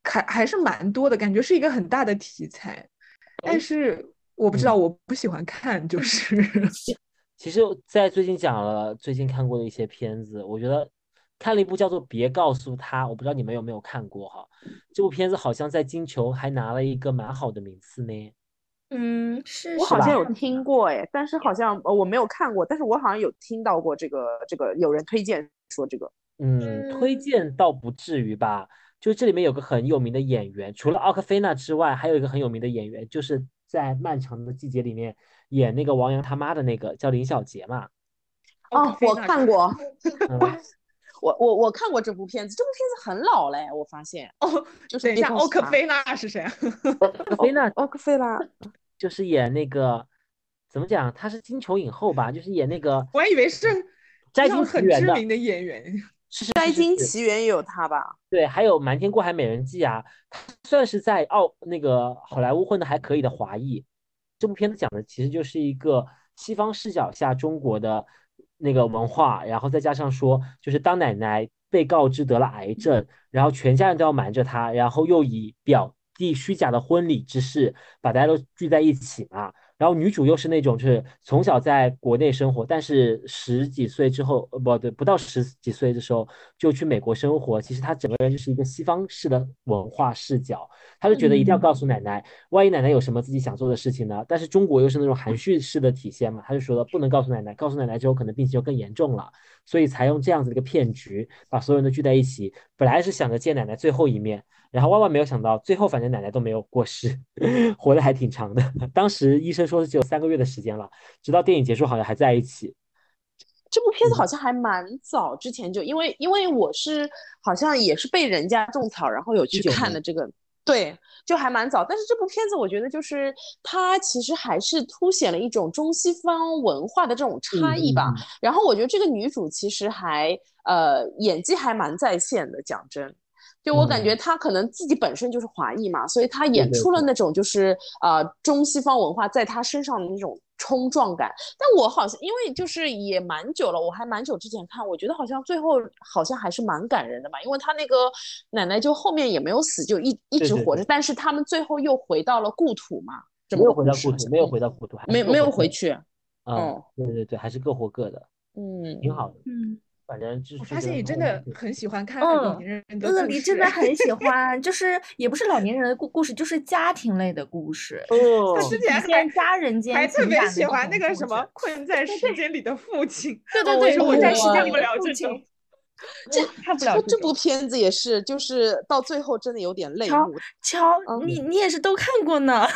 还还是蛮多的，感觉是一个很大的题材。但是我不知道，我不喜欢看，就 是。其实，在最近讲了最近看过的一些片子，我觉得看了一部叫做《别告诉他》，我不知道你们有没有看过哈。这部片子好像在金球还拿了一个蛮好的名次呢。嗯，是我好像有听过哎，但是好像我没有看过，但是我好像有听到过这个这个有人推荐说这个，嗯，推荐倒不至于吧，就这里面有个很有名的演员，除了奥克菲娜之外，还有一个很有名的演员，就是在漫长的季节里面演那个王阳他妈的那个叫林小杰嘛。哦，我看过，我我我看过这部片子，这部片子很老嘞，我发现哦，就是等一下，奥克菲娜是谁？奥克菲娜，奥克菲娜。就是演那个，怎么讲？他是金球影后吧？就是演那个，我还以为是《摘金奇缘》知名的演员，是《摘金奇缘》也有他吧？对，还有《瞒天过海美人计》啊，算是在澳那个好莱坞混的还可以的华裔。这部片子讲的其实就是一个西方视角下中国的那个文化，然后再加上说，就是当奶奶被告知得了癌症，然后全家人都要瞒着她，然后又以表。递虚假的婚礼之事，把大家都聚在一起嘛。然后女主又是那种，就是从小在国内生活，但是十几岁之后，呃，不对，不到十几岁的时候就去美国生活。其实她整个人就是一个西方式的文化视角，她就觉得一定要告诉奶奶，万一奶奶有什么自己想做的事情呢？但是中国又是那种含蓄式的体现嘛，她就说了不能告诉奶奶，告诉奶奶之后可能病情就更严重了。所以才用这样子的一个骗局把所有人都聚在一起。本来是想着见奶奶最后一面，然后万万没有想到，最后反正奶奶都没有过世，活得还挺长的。当时医生说是只有三个月的时间了，直到电影结束好像还在一起。这部片子嗯好像还蛮早之前就，因为因为我是好像也是被人家种草，然后有去看的这个，对，就还蛮早。但是这部片子我觉得就是它其实还是凸显了一种中西方文化的这种差异吧。然后我觉得这个女主其实还呃演技还蛮在线的，讲真。就我感觉他可能自己本身就是华裔嘛，所以他演对对出了那种就是呃中西方文化在他身上的那种冲撞感。但我好像因为就是也蛮久了，我还蛮久之前看，我觉得好像最后好像还是蛮感人的嘛，因为他那个奶奶就后面也没有死，就一一对对对直活着，但是他们最后又回到了故土嘛，这没么有回到故土，没有回到故土，还是没没有。回去，嗯哦，对对对，还是各活各的，嗯，挺好的。嗯，反正就是我发现你真的很喜欢看嗯老年人的乐迪故事哎真的很喜 欢，就是也不是老年人的故故事，就是家庭类的故事，哦他之前还现家人间还特别喜欢那个什么困在时间里的父亲。对对对，哦我我在时间里的父亲了 这种。这看不了这这部片子也是，就是到最后真的有点泪乔目。乔，嗯你你也是都看过呢？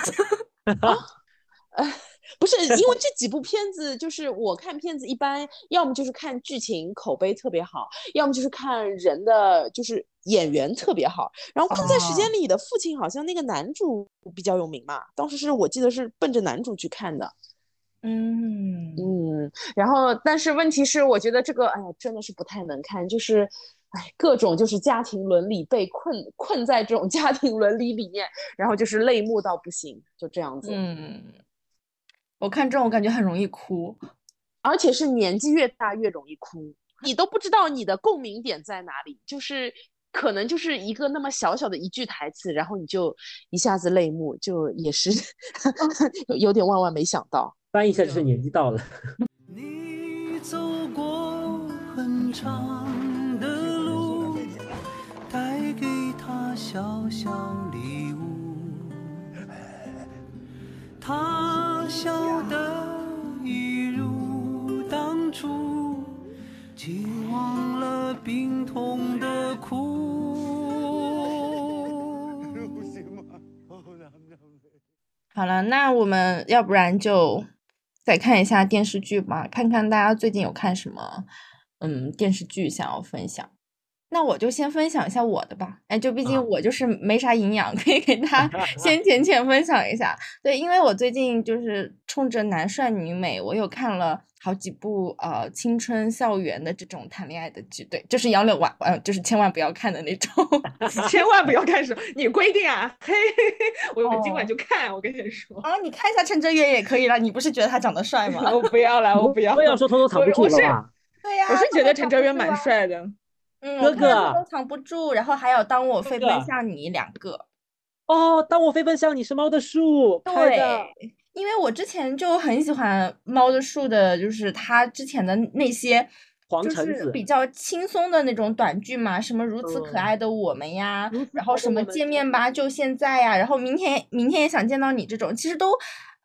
不是因为 这几部片子，就是我看片子一般，要么就是看剧情口碑特别好，要么就是看人的就是演员特别好。然后《困在时间里的父亲》好像那个男主比较有名嘛，当时是我记得是奔着男主去看的。嗯，嗯，然后但是问题是，我觉得这个哎呀真的是不太能看，就是哎各种就是家庭伦理被困困在这种家庭伦理里面，然后就是泪目到不行，就这样子。嗯，我看这种感觉很容易哭。而且是年纪越大越容易哭，你都不知道你的共鸣点在哪里，就是可能就是一个那么小小的一句台词，然后你就一下子泪目，就也是 有有点万万没想到。翻译一下就是年纪到了。你走过很长的路，带给他小小礼物，他笑得一如当初，竟忘了病痛的苦。好了，那我们要不然就再看一下电视剧吧，看看大家最近有看什么嗯电视剧想要分享。那我就先分享一下我的吧，哎，就毕竟啊我就是没啥营养，可以给大家 先浅浅分享一下。对，因为我最近就是冲着男帅女美，我有看了好几部呃青春校园的这种谈恋爱的剧，对，就是杨柳万呃就是千万不要看的那种。千万不要看什么，你规定啊！嘿，我我今晚哦就看，我跟你说，啊，你看一下陈哲远也可以了，你不是觉得他长得帅吗？我不要了，我不要。我也要说偷偷藏不住我是了吧？对呀、我是觉得陈哲远蛮。帅的。嗯，哥哥都藏不住，然后还有当我飞奔向你两个。哦，当我飞奔向你是猫的树对，因为我之前就很喜欢猫的树的，就是他之前的那些。就是比较轻松的那种短剧嘛，什么如此可嗯爱的我们呀，然后什么见面吧就现在呀，然后明天明天也想见到你这种，其实都，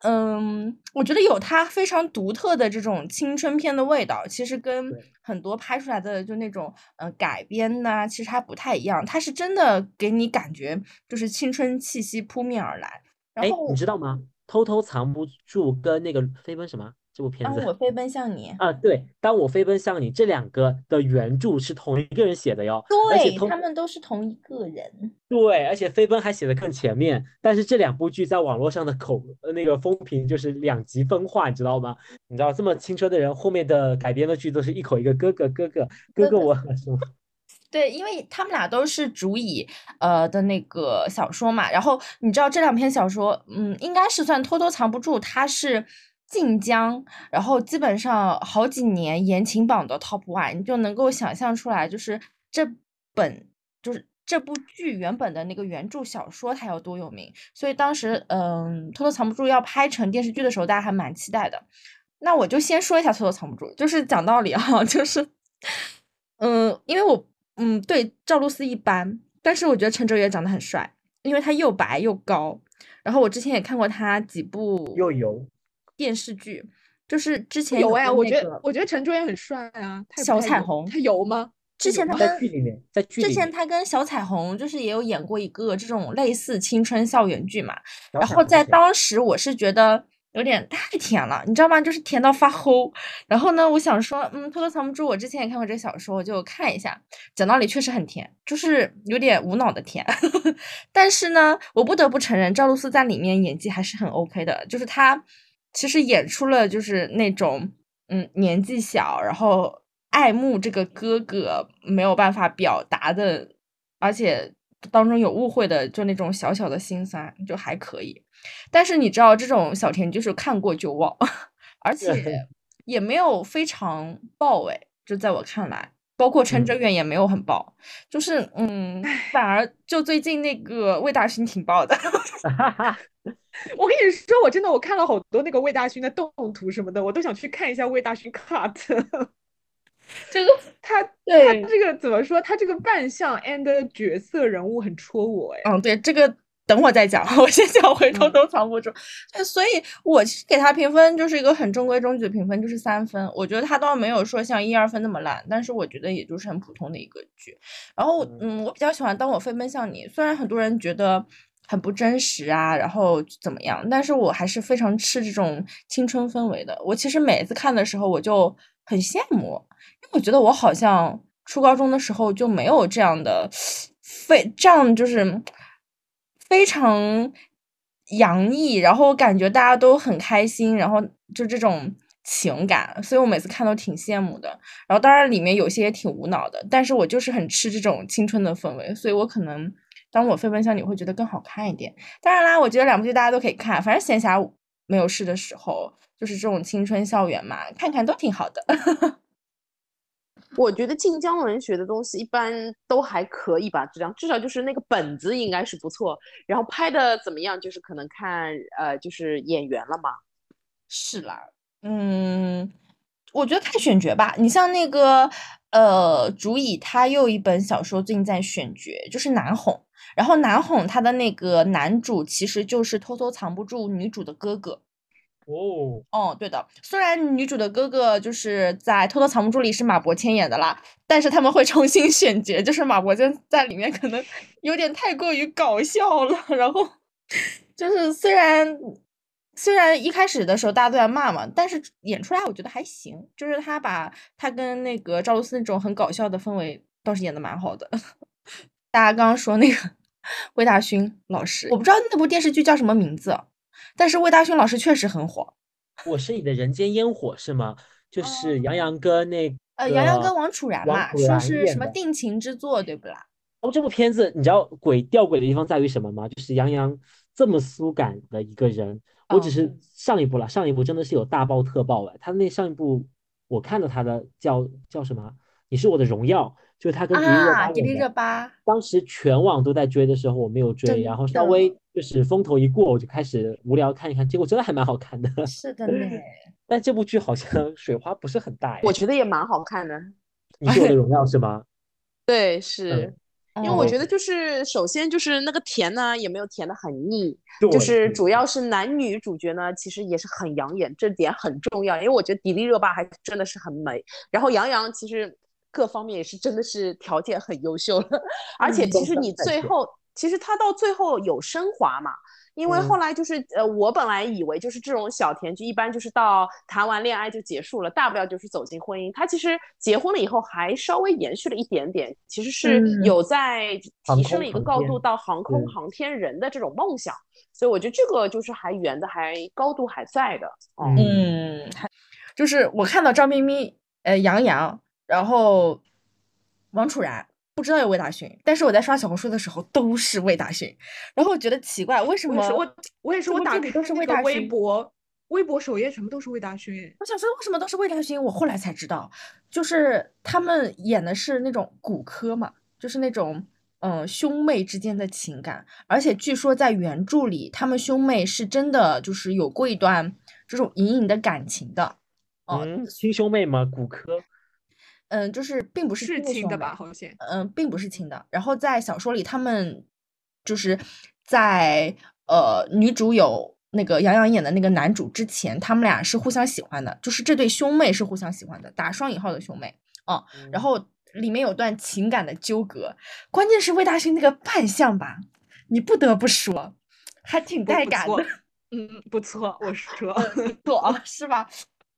嗯，我觉得有它非常独特的这种青春片的味道，其实跟很多拍出来的就那种呃改编呐、其实还不太一样，它是真的给你感觉就是青春气息扑面而来，然哎，后你知道吗？偷偷藏不住跟那个飞奔什么这部片子当我飞奔向你，啊，对，当我飞奔向你这两个的原著是同一个人写的哟，对他们都是同一个人。对，而且飞奔还写的更前面，但是这两部剧在网络上的口呃那个风评就是两极分化，你知道吗？你知道这么青春的人，后面的改编的剧都是一口一个哥哥哥哥哥哥我什么 对，因为他们俩都是主以呃的那个小说嘛，然后你知道这两篇小说，嗯，应该是算偷偷藏不住，它是晋江，然后基本上好几年言情榜的 top one，你就能够想象出来，就是这本就是这部剧原本的那个原著小说它有多有名，所以当时嗯，偷偷藏不住要拍成电视剧的时候，大家还蛮期待的。那我就先说一下偷偷藏不住，就是讲道理啊，就是，嗯，因为我嗯对赵露思一般，但是我觉得陈哲远长得很帅，因为他又白又高。然后我之前也看过他几部又油电视剧，就是之前有哎，我觉得我觉得陈卓也很帅啊。他小彩虹他有吗？之前他在跟剧里面，在剧之前里面，他跟小彩虹就是也有演过一个这种类似青春校园剧嘛，然后在当时我是觉得有点太甜了，你知道吗？就是甜到发齁。然后呢，我想说，嗯，偷偷藏不住，我之前也看过这个小说，我就看一下。讲道理确实很甜，就是有点无脑的甜。但是呢，我不得不承认，赵露思在里面演技还是很 OK 的，就是她其实演出了就是那种嗯年纪小，然后爱慕这个哥哥没有办法表达的，而且当中有误会的，就那种小小的心酸，就还可以。但是你知道，这种小甜就是看过就忘，而且也没有非常爆位，就在我看来，包括陈哲嗯远也没有很爆，就是嗯，反而就最近那个魏大勋挺爆的。我跟你说，我真的我看了好多那个魏大勋的动图什么的，我都想去看一下魏大勋 cut。这个他他这个怎么说？他这个扮相 and 角色人物很戳我哎。嗯，对，这个等我再讲，我先讲回偷嗯偷藏不住。对，所以我其实给他评分就是一个很中规中矩的评分，就是三分。我觉得他倒没有说像一二分那么烂，但是我觉得也就是很普通的一个剧。然后嗯，我比较喜欢《当我飞奔向你》，虽然很多人觉得很不真实啊，然后怎么样，但是我还是非常吃这种青春氛围的。我其实每次看的时候，我就很羡慕，因为我觉得我好像初高中的时候就没有这样的 非这样就是非常洋溢，然后感觉大家都很开心，然后就这种情感，所以我每次看都挺羡慕的。然后当然里面有些也挺无脑的，但是我就是很吃这种青春的氛围，所以我可能当我飞奔向你会觉得更好看一点。当然啦，我觉得两部剧大家都可以看，反正闲暇没有事的时候，就是这种青春校园嘛，看看都挺好的。我觉得晋江文学的东西一般都还可以吧，质量至少就是那个本子应该是不错，然后拍的怎么样，就是可能看呃就是演员了嘛。是啦，嗯，我觉得看选角吧。你像那个呃，竹乙他又一本小说最近在选角，就是南哄。然后南哄他的那个男主其实就是偷偷藏不住女主的哥哥。哦，哦，对的，虽然女主的哥哥就是在《偷偷藏不住》里是马伯骞演的啦，但是他们会重新选角，就是马伯骞在里面可能有点太过于搞笑了，然后就是虽然虽然一开始的时候大家都在骂嘛，但是演出来我觉得还行，就是他把他跟那个赵露思那种很搞笑的氛围倒是演的蛮好的。大家刚刚说那个 魏大勋老师，我不知道那部电视剧叫什么名字。但是魏大勋老师确实很火，我是你的人间烟火是吗？就是杨洋跟那个呃，杨洋跟王楚然王嘛，说是什么定情之作，对不啦？哦，这部片子你知道鬼吊诡的地方在于什么吗？就是杨洋这么苏感的一个人，我只是嗯上一部了，上一部真的是有大爆特爆哎，他那上一部我看到他的叫叫什么？你是我的荣耀，就是他跟迪丽热啊，巴迪丽。热巴，当时全网都在追的时候，我没有追，然后稍微就是风头一过，我就开始无聊看一看，结果真的还蛮好看的。是的呢。但这部剧好像 水花不是很大哎。我觉得也蛮好看的。你是我的荣耀 是吗？对，是。因为我嗯觉得就是首先就是那个甜呢也没有甜的很腻，就是主要是男女主角呢其实也是很养眼，这点很重要。因为我觉得迪丽热巴还真的是很美，然后杨洋其实各方面也是真的是条件很优秀了，而且嗯其实你最后其实他到最后有升华嘛。因为嗯后来就是呃，我本来以为就是这种小甜剧，一般就是到谈完恋爱就结束了，大不了就是走进婚姻。他其实结婚了以后还稍微延续了一点点，其实是嗯有在提升了一个高度到航空航天人的这种梦想，所以我觉得这个就是还圆的还高度还在的。嗯，嗯，还就是我看到张彬彬、呃杨洋，然后王楚然，不知道有魏大勋，但是我在刷小红书的时候都是魏大勋，然后我觉得奇怪，为什么我我我也是，我打开都是魏那个微博，微博首页什么都是魏大勋。我想说，为什么都是魏大勋？我后来才知道，就是他们演的是那种骨科嘛，就是那种嗯、呃兄妹之间的情感，而且据说在原著里，他们兄妹是真的就是有过一段这种隐隐的感情的。哦，嗯，亲兄妹吗？骨科？嗯，就是并不是是亲的吧？好像。嗯，并不是亲的。然后在小说里，他们就是在呃女主有那个杨洋演的那个男主之前，他们俩是互相喜欢的，就是这对兄妹是互相喜欢的，打双引号的兄妹啊、然后里面有段情感的纠葛，关键是魏大勋那个扮相吧，你不得不说，还挺带感的，嗯，不错，我说，不错啊，是吧？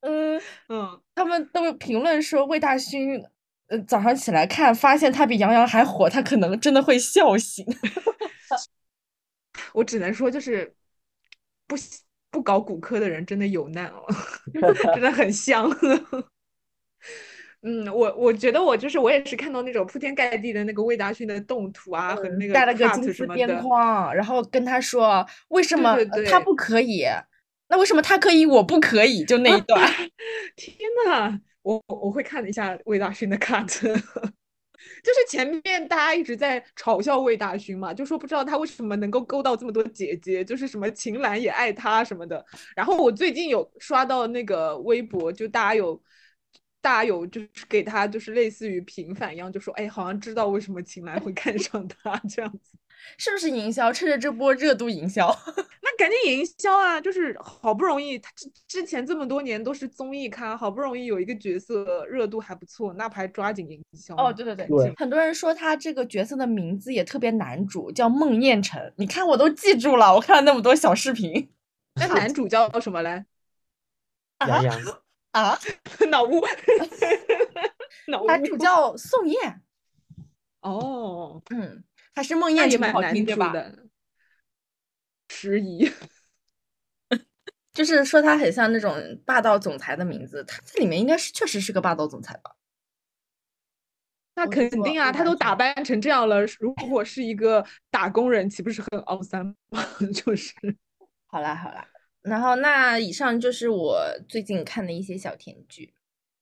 嗯，嗯，他们都评论说魏大勋，呃，早上起来看发现他比杨洋还火，他可能真的会笑醒。我只能说就是不不搞骨科的人真的有难哦，真的很香。嗯，我我觉得我就是我也是看到那种铺天盖地的那个魏大勋的动图啊，和那个戴了个金丝边框，然后跟他说为什么他不可以？那为什么他可以我不可以？就那一段，天呐，我我会看一下魏大勋的 cut，就是前面大家一直在嘲笑魏大勋嘛，就说不知道他为什么能够勾到这么多姐姐，就是什么秦岚也爱他什么的。然后我最近有刷到那个微博，就大家有。大家有就是给他就是类似于平反一样，就说哎，好像知道为什么秦岚会 看上他这样子。是不是营销？趁着这波热度营销。那赶紧营销啊！就是好不容易，他之之前这么多年都是综艺咖，好不容易有一个角色热度还不错，那不还抓紧营销哦，对对对，对很多人说他这个角色的名字也特别男主，叫孟宴臣。你看我都记住了，我看了那么多小视频 那男主叫什么嘞？杨洋，啊，脑雾，脑雾。男主叫宋焰，哦，嗯，还是孟那也蛮男听对吧？迟疑，就是说他很像那种霸道总裁的名字，他在里面应该是确实是个霸道总裁吧？那肯定啊，他都打扮成这样了，如果是一个打工人，岂不是很傲三吗？就是。好啦好啦，然后那以上就是我最近看的一些小甜剧，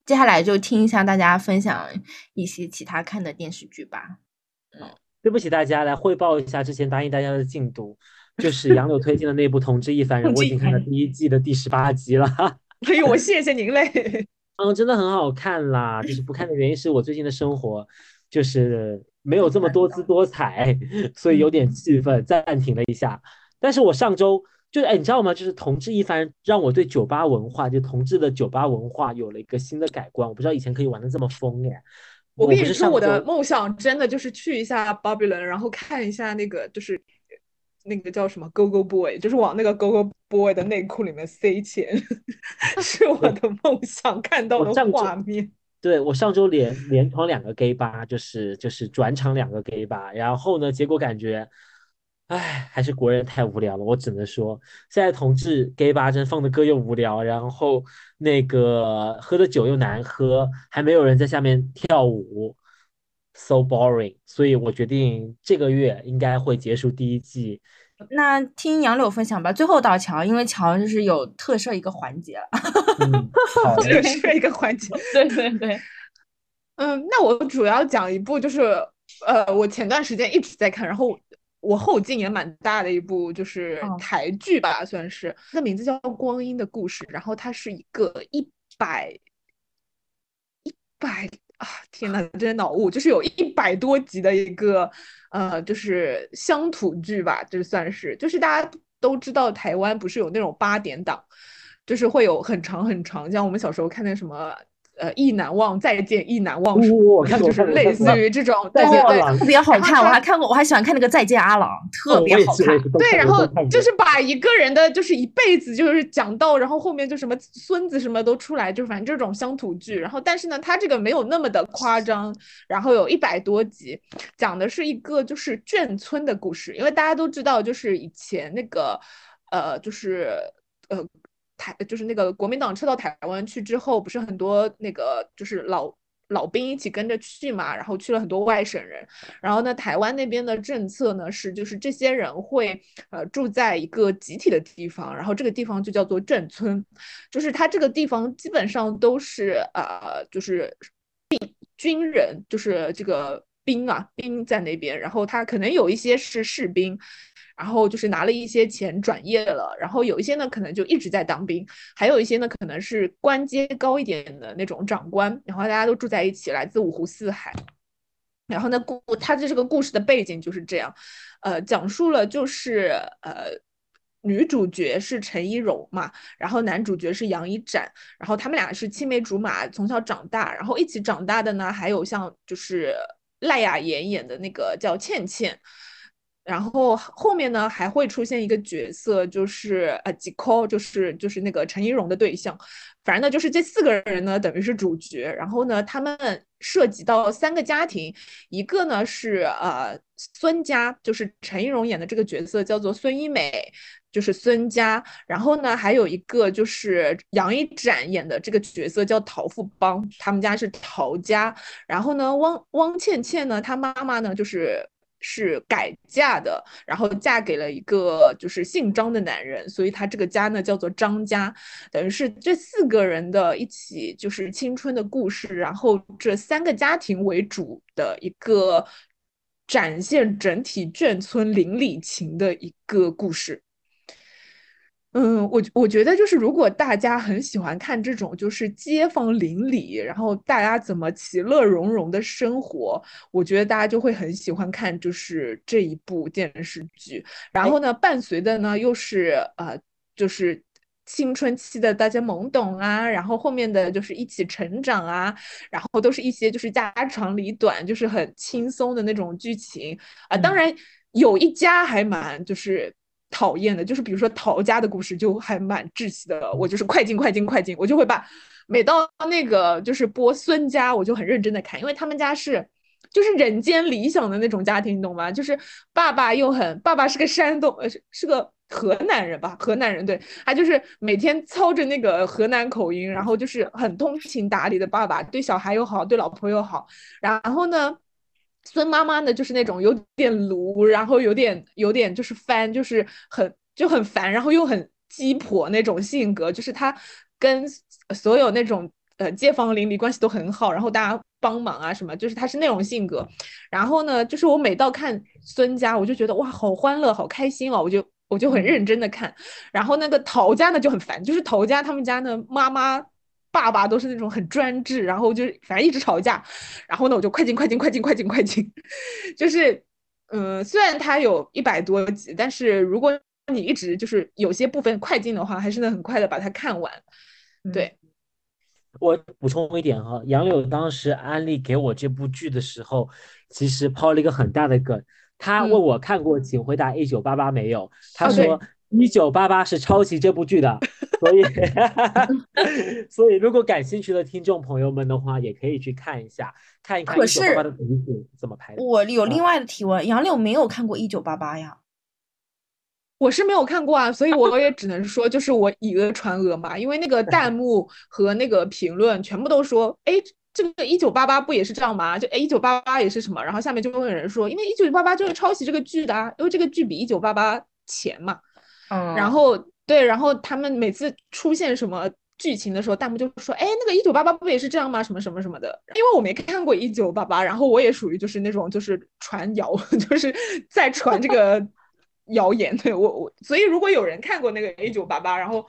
接下来就听一下大家分享一些其他看的电视剧吧。对不起大家，来汇报一下之前答应大家的进度，就是杨柳推荐的那部《同志一凡人》，我已经看了第一季的第十八集了。哎呦，我谢谢您嘞。嗯，真的很好看啦，就是不看的原因是我最近的生活就是没有这么多姿多彩，所以有点气愤，暂停了一下。但是我上周就是哎，你知道吗？就是同志一番让我对酒吧文化，就同志的酒吧文化有了一个新的改观。我不知道以前可以玩的这么疯哎。不我跟你说，我的梦想真的就是去一下 Babylon，然后看一下那个就是那个叫什么 Go Go Boy，就是往那个 Go Go Boy 的内裤里面塞钱，是我的梦想看到的画面。对我上周连连闯两个 gay 吧，就是就是转场两个 gay 吧，然后呢，结果感觉，唉，还是国人太无聊了。我只能说，现在同志 gay 吧真放的歌又无聊，然后那个喝的酒又难喝，还没有人在下面跳舞，so boring。所以我决定这个月应该会结束第一季。那听杨柳分享吧，最后到乔，因为乔就是有特设一个环节了。嗯，好嘞这是一个环节。对对对，嗯，那我主要讲一部，就是呃，我前段时间一直在看，然后我后劲也蛮大的一部，就是哦台剧吧，算是，它的名字叫《光阴的故事》，然后它是一个一百一百啊，天呐，真的脑雾，就是有一百多集的一个呃，就是乡土剧吧，这算是，就是大家都知道台湾不是有那种八点档。就是会有很长很长，像我们小时候看那什么呃意难忘、再见意难忘就是类似于这种，对对对特别好看，我还看过，我还喜欢看那个《再见阿郎》，特别好看。对，然后就是把一个人的就是一辈子就是讲到，然后后面就什么孙子什么都出来，就反正这种乡土剧。然后但是呢，它这个没有那么的夸张，然后有一百多集，讲的是一个就是眷村的故事。因为大家都知道，就是以前那个呃，就是呃。台就是那个国民党撤到台湾去之后，不是很多那个就是老老兵一起跟着去嘛，然后去了很多外省人，然后呢，台湾那边的政策呢是，就是这些人会呃住在一个集体的地方，然后这个地方就叫做镇村，就是它这个地方基本上都是呃就是兵军人，就是这个兵啊兵在那边，然后他可能有一些是士兵。然后就是拿了一些钱转业了，然后有一些呢可能就一直在当兵，还有一些呢可能是官阶高一点的那种长官，然后大家都住在一起，来自五湖四海。然后呢，故他的这个故事的背景就是这样，呃，讲述了就是呃女主角是陈怡蓉嘛，然后男主角是杨一展，然后他们俩是青梅竹马，从小长大，然后一起长大的呢，还有像就是赖雅妍演的那个叫倩倩。然后后面呢还会出现一个角色，就是呃吉扣，就是就是那个陈怡蓉的对象。反正呢，就是这四个人呢，等于是主角。然后呢，他们涉及到三个家庭，一个呢是呃孙家，就是陈怡蓉演的这个角色叫做孙一美，就是孙家。然后呢，还有一个就是杨一展演的这个角色叫陶富邦，他们家是陶家。然后呢，汪汪倩倩呢，她妈妈呢就是。是改嫁的，然后嫁给了一个就是姓张的男人，所以她这个家呢叫做张家，等于是这四个人的一起就是青春的故事，然后这三个家庭为主的一个展现整体眷村邻里情的一个故事。嗯，我我觉得就是，如果大家很喜欢看这种就是街坊邻里，然后大家怎么其乐融融的生活，我觉得大家就会很喜欢看就是这一部电视剧。然后呢，伴随的呢又是呃，就是青春期的大家懵懂啊，然后后面的就是一起成长啊，然后都是一些就是家长里短，就是很轻松的那种剧情啊。当然有一家还蛮就是。讨厌的，就是比如说陶家的故事就还蛮窒息的，我就是快进快进快进，我就会把每到那个就是播孙家，我就很认真的看，因为他们家是就是人间理想的那种家庭，你懂吗？就是爸爸又很，爸爸是个山东，呃是是个河南人吧，河南人对，他就是每天操着那个河南口音，然后就是很通情达理的爸爸，对小孩又好，对老婆又好，然后呢。孙妈妈呢，就是那种有点鲁，然后有点有点就是翻，就是很就很烦，然后又很鸡婆那种性格，就是她跟所有那种呃街坊邻里关系都很好，然后大家帮忙啊什么，就是她是那种性格。然后呢，就是我每到看孙家，我就觉得哇，好欢乐，好开心哦，我就我就很认真的看。然后那个陶家呢就很烦，就是陶家他们家呢妈妈。爸爸都是那种很专制，然后就是反正一直吵架，然后呢我就快进快进快进快进快进，就是嗯，虽然它有一百多集，但是如果你一直就是有些部分快进的话，还是能很快的把它看完。对，我补充一点哈，杨柳当时安利给我这部剧的时候，其实抛了一个很大的梗，他问我看过《请回答一九八八》没有，他说。一九八八是抄袭这部剧的，所以 所以如果感兴趣的听众朋友们的话，也可以去看一下，看一看一九八八的怎么拍的。我有另外的提问，杨柳没有看过一九八八呀？我是没有看过啊，所以我也只能说，就是我以讹传讹嘛，因为那个弹幕和那个评论全部都说，哎，这个一九八八不也是这样吗？就哎，一九八八也是什么？然后下面就会有人说，因为一九八八就是抄袭这个剧的啊，因为这个剧比一九八八前嘛。嗯然后对，然后他们每次出现什么剧情的时候，弹幕就说：“哎，那个一九八八不也是这样吗？什么什么什么的。”因为我没看过一九八八，然后我也属于就是那种就是传谣，就是在传这个谣言。对我我，所以如果有人看过那个一九八八，然后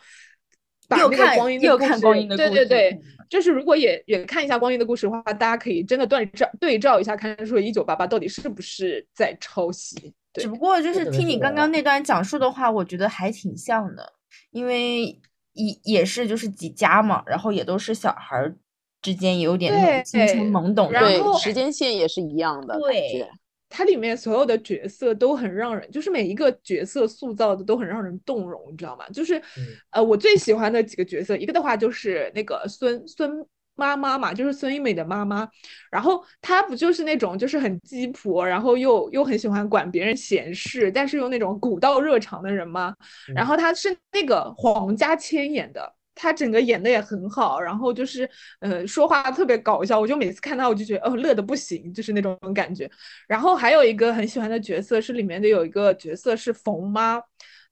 把那个光阴的故事，对对对，就是如果也也看一下光阴的故事的话，大家可以真的对照对照一下，看说一九八八到底是不是在抄袭。只不过就是听你刚刚那段讲述的话，我觉得还挺像的，因为也也是就是几家嘛，然后也都是小孩儿之间有点那种青春懵懂，然后时间线也是一样的。对，它里面所有的角色都很让人，就是每一个角色塑造的都很让人动容，你知道吗？就是呃，我最喜欢的几个角色，一个的话就是那个孙孙。妈妈嘛，就是孙一美的妈妈，然后她不就是那种就是很鸡婆，然后又又很喜欢管别人闲事，但是又那种古道热肠的人吗？然后她是那个黄家千演的，她整个演的也很好，然后就是呃说话特别搞笑，我就每次看到我就觉得哦乐的不行，就是那种感觉。然后还有一个很喜欢的角色是里面的有一个角色是冯妈，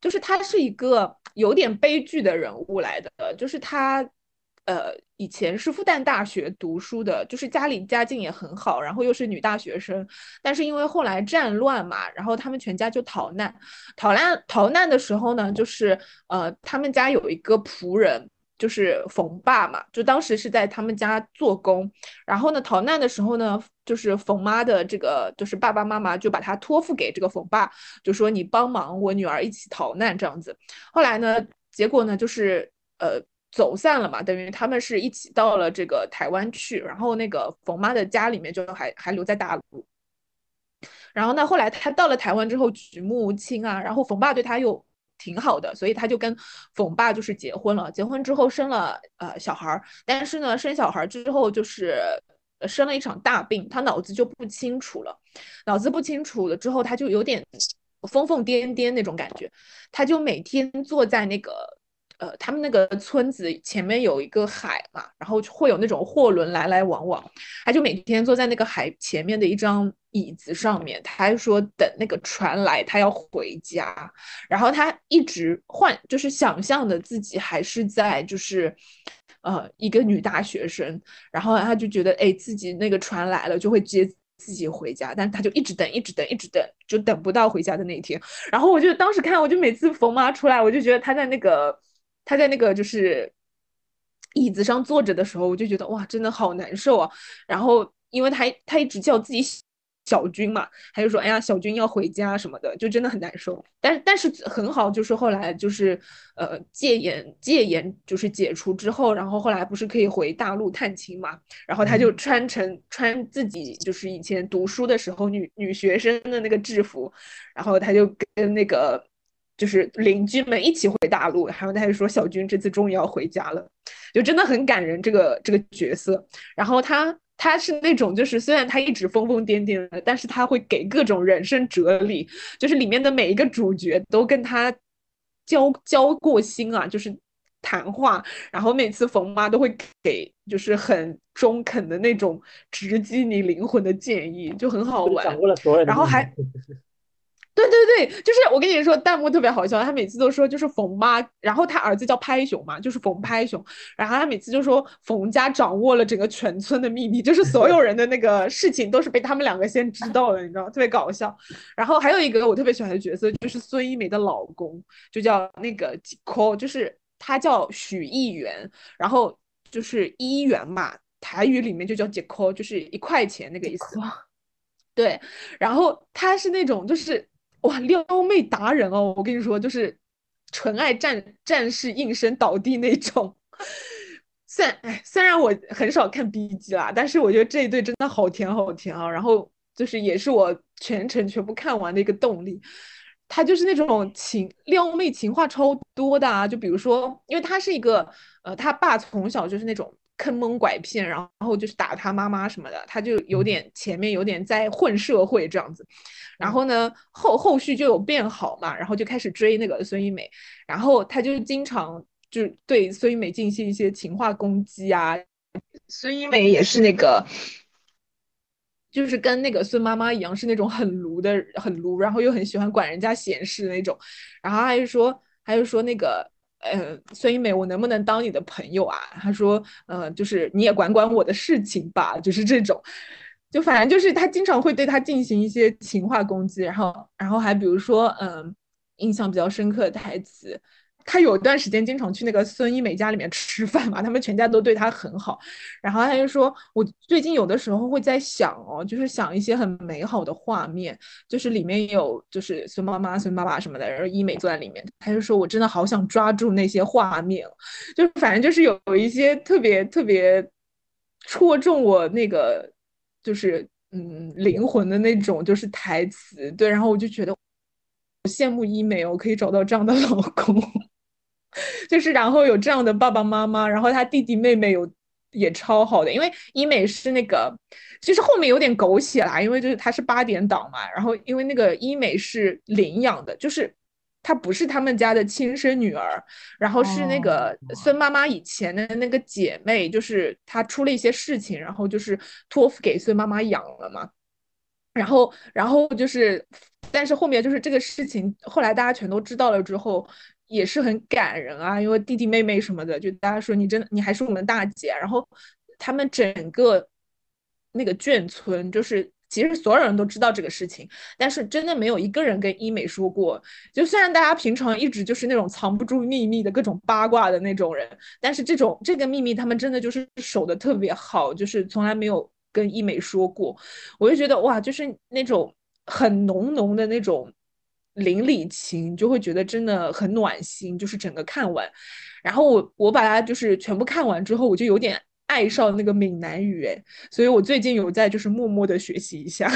就是她是一个有点悲剧的人物来的，就是她。呃，以前是复旦大学读书的，就是家里家境也很好，然后又是女大学生，但是因为后来战乱嘛，然后他们全家就逃难。逃难逃难的时候呢，就是呃，他们家有一个仆人，就是冯爸嘛，就当时是在他们家做工，然后呢逃难的时候呢，就是冯妈的这个就是爸爸妈妈就把他托付给这个冯爸，就说你帮忙我女儿一起逃难这样子。后来呢，结果呢就是呃走散了嘛，等于他们是一起到了这个台湾去，然后那个冯妈的家里面就还还留在大陆。然后呢，后来他到了台湾之后举目无亲啊，然后冯爸对他又挺好的，所以他就跟冯爸就是结婚了。结婚之后生了呃小孩儿，但是呢，生小孩之后就是生了一场大病，他脑子就不清楚了。脑子不清楚了之后，他就有点疯疯癫癫那种感觉，他就每天坐在那个。呃，他们那个村子前面有一个海嘛，然后会有那种货轮来来往往，他就每天坐在那个海前面的一张椅子上面，他还说等那个船来，他要回家，然后他一直幻就是想象的自己还是在就是呃一个女大学生，然后他就觉得哎自己那个船来了就会接自己回家，但是他就一直等，一直等，一直等，就等不到回家的那一天。然后我就当时看，我就每次冯妈出来，我就觉得她在那个。他在那个就是椅子上坐着的时候，我就觉得哇，真的好难受啊。然后，因为他他一直叫自己小军嘛，他就说哎呀，小军要回家什么的，就真的很难受。但是但是很好，就是后来就是呃戒严戒严就是解除之后，然后后来不是可以回大陆探亲嘛，然后他就穿成穿自己就是以前读书的时候女女学生的那个制服，然后他就跟那个。就是邻居们一起回大陆，然后他就说小军这次终于要回家了，就真的很感人这个这个角色。然后他他是那种就是虽然他一直疯疯癫癫的，但是他会给各种人生哲理，就是里面的每一个主角都跟他交交过心啊，就是谈话。然后每次冯妈都会给就是很中肯的那种直击你灵魂的建议，就很好玩。然后还。对对对，就是我跟你说，弹幕特别好笑，他每次都说就是冯妈，然后他儿子叫拍熊嘛，就是冯拍熊，然后他每次就说冯家掌握了整个全村的秘密，就是所有人的那个事情都是被他们两个先知道的，你知道，特别搞笑。然后还有一个我特别喜欢的角色就是孙一梅的老公，就叫那个杰克，就是他叫许议员，然后就是一元嘛，台语里面就叫杰克，就是一块钱那个意思。对，然后他是那种就是。哇，撩妹达人哦！我跟你说，就是纯爱战战士应声倒地那种。虽然哎，虽然我很少看 B G 啦，但是我觉得这一对真的好甜好甜啊！然后就是也是我全程全部看完的一个动力。他就是那种情撩妹情话超多的啊！就比如说，因为他是一个呃，他爸从小就是那种坑蒙拐骗，然后就是打他妈妈什么的，他就有点前面有点在混社会这样子。然后呢，后后续就有变好嘛，然后就开始追那个孙一美，然后他就经常就对孙一美进行一些情话攻击啊。孙一美也是那个，就是跟那个孙妈妈一样，是那种很卢的，很卢，然后又很喜欢管人家闲事那种。然后他就说，他就说那个，呃，孙一美，我能不能当你的朋友啊？他说，呃，就是你也管管我的事情吧，就是这种。就反正就是他经常会对他进行一些情话攻击，然后然后还比如说，嗯，印象比较深刻的台词，他有段时间经常去那个孙一美家里面吃饭嘛，他们全家都对他很好，然后他就说，我最近有的时候会在想哦，就是想一些很美好的画面，就是里面有就是孙妈妈、孙爸爸什么的，然后一美坐在里面，他就说我真的好想抓住那些画面，就反正就是有一些特别特别戳中我那个。就是嗯，灵魂的那种，就是台词对，然后我就觉得，我羡慕医美哦，可以找到这样的老公，就是然后有这样的爸爸妈妈，然后他弟弟妹妹有也超好的，因为医美是那个，其实后面有点狗血啦，因为就是他是八点档嘛，然后因为那个医美是领养的，就是。她不是他们家的亲生女儿，然后是那个孙妈妈以前的那个姐妹，就是她出了一些事情，然后就是托付给孙妈妈养了嘛。然后，然后就是，但是后面就是这个事情，后来大家全都知道了之后，也是很感人啊，因为弟弟妹妹什么的，就大家说你真的，你还是我们大姐。然后他们整个那个眷村就是。其实所有人都知道这个事情，但是真的没有一个人跟医美说过。就虽然大家平常一直就是那种藏不住秘密的各种八卦的那种人，但是这种这个秘密他们真的就是守的特别好，就是从来没有跟医美说过。我就觉得哇，就是那种很浓浓的那种邻里情，就会觉得真的很暖心。就是整个看完，然后我我把它就是全部看完之后，我就有点爱上那个闽南语哎，所以我最近有在就是默默的学习一下。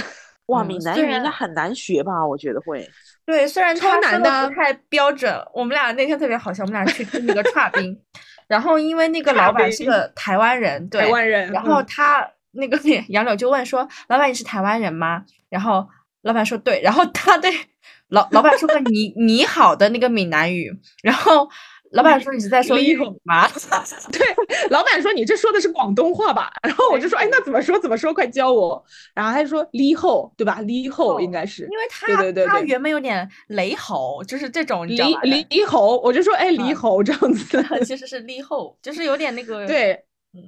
哇，嗯闽南语应该很难学吧？我觉得会。对，虽然超难的啊不太标准，我们俩那天特别好笑，我们俩去吃那个串冰，然后因为那个老板是个台湾人，对，台湾人，然后嗯他那个杨柳就问说：“老板，你是台湾人吗？”然后老板说：“对。”然后他对老老板说个“你你好”的那个闽南语，然后老板说：“你是在说你粤语吗？” 对，老板说你这说的是广东话吧？然后我就说，哎，那怎么说？怎么说？快教我。然后他就说离后，对吧？离后应该是因为他对对对对他原本有点雷吼，就是这种你离知道吧？离离吼，我就说，哎，离嗯吼这样子。其实是离后，就是有点那个对嗯。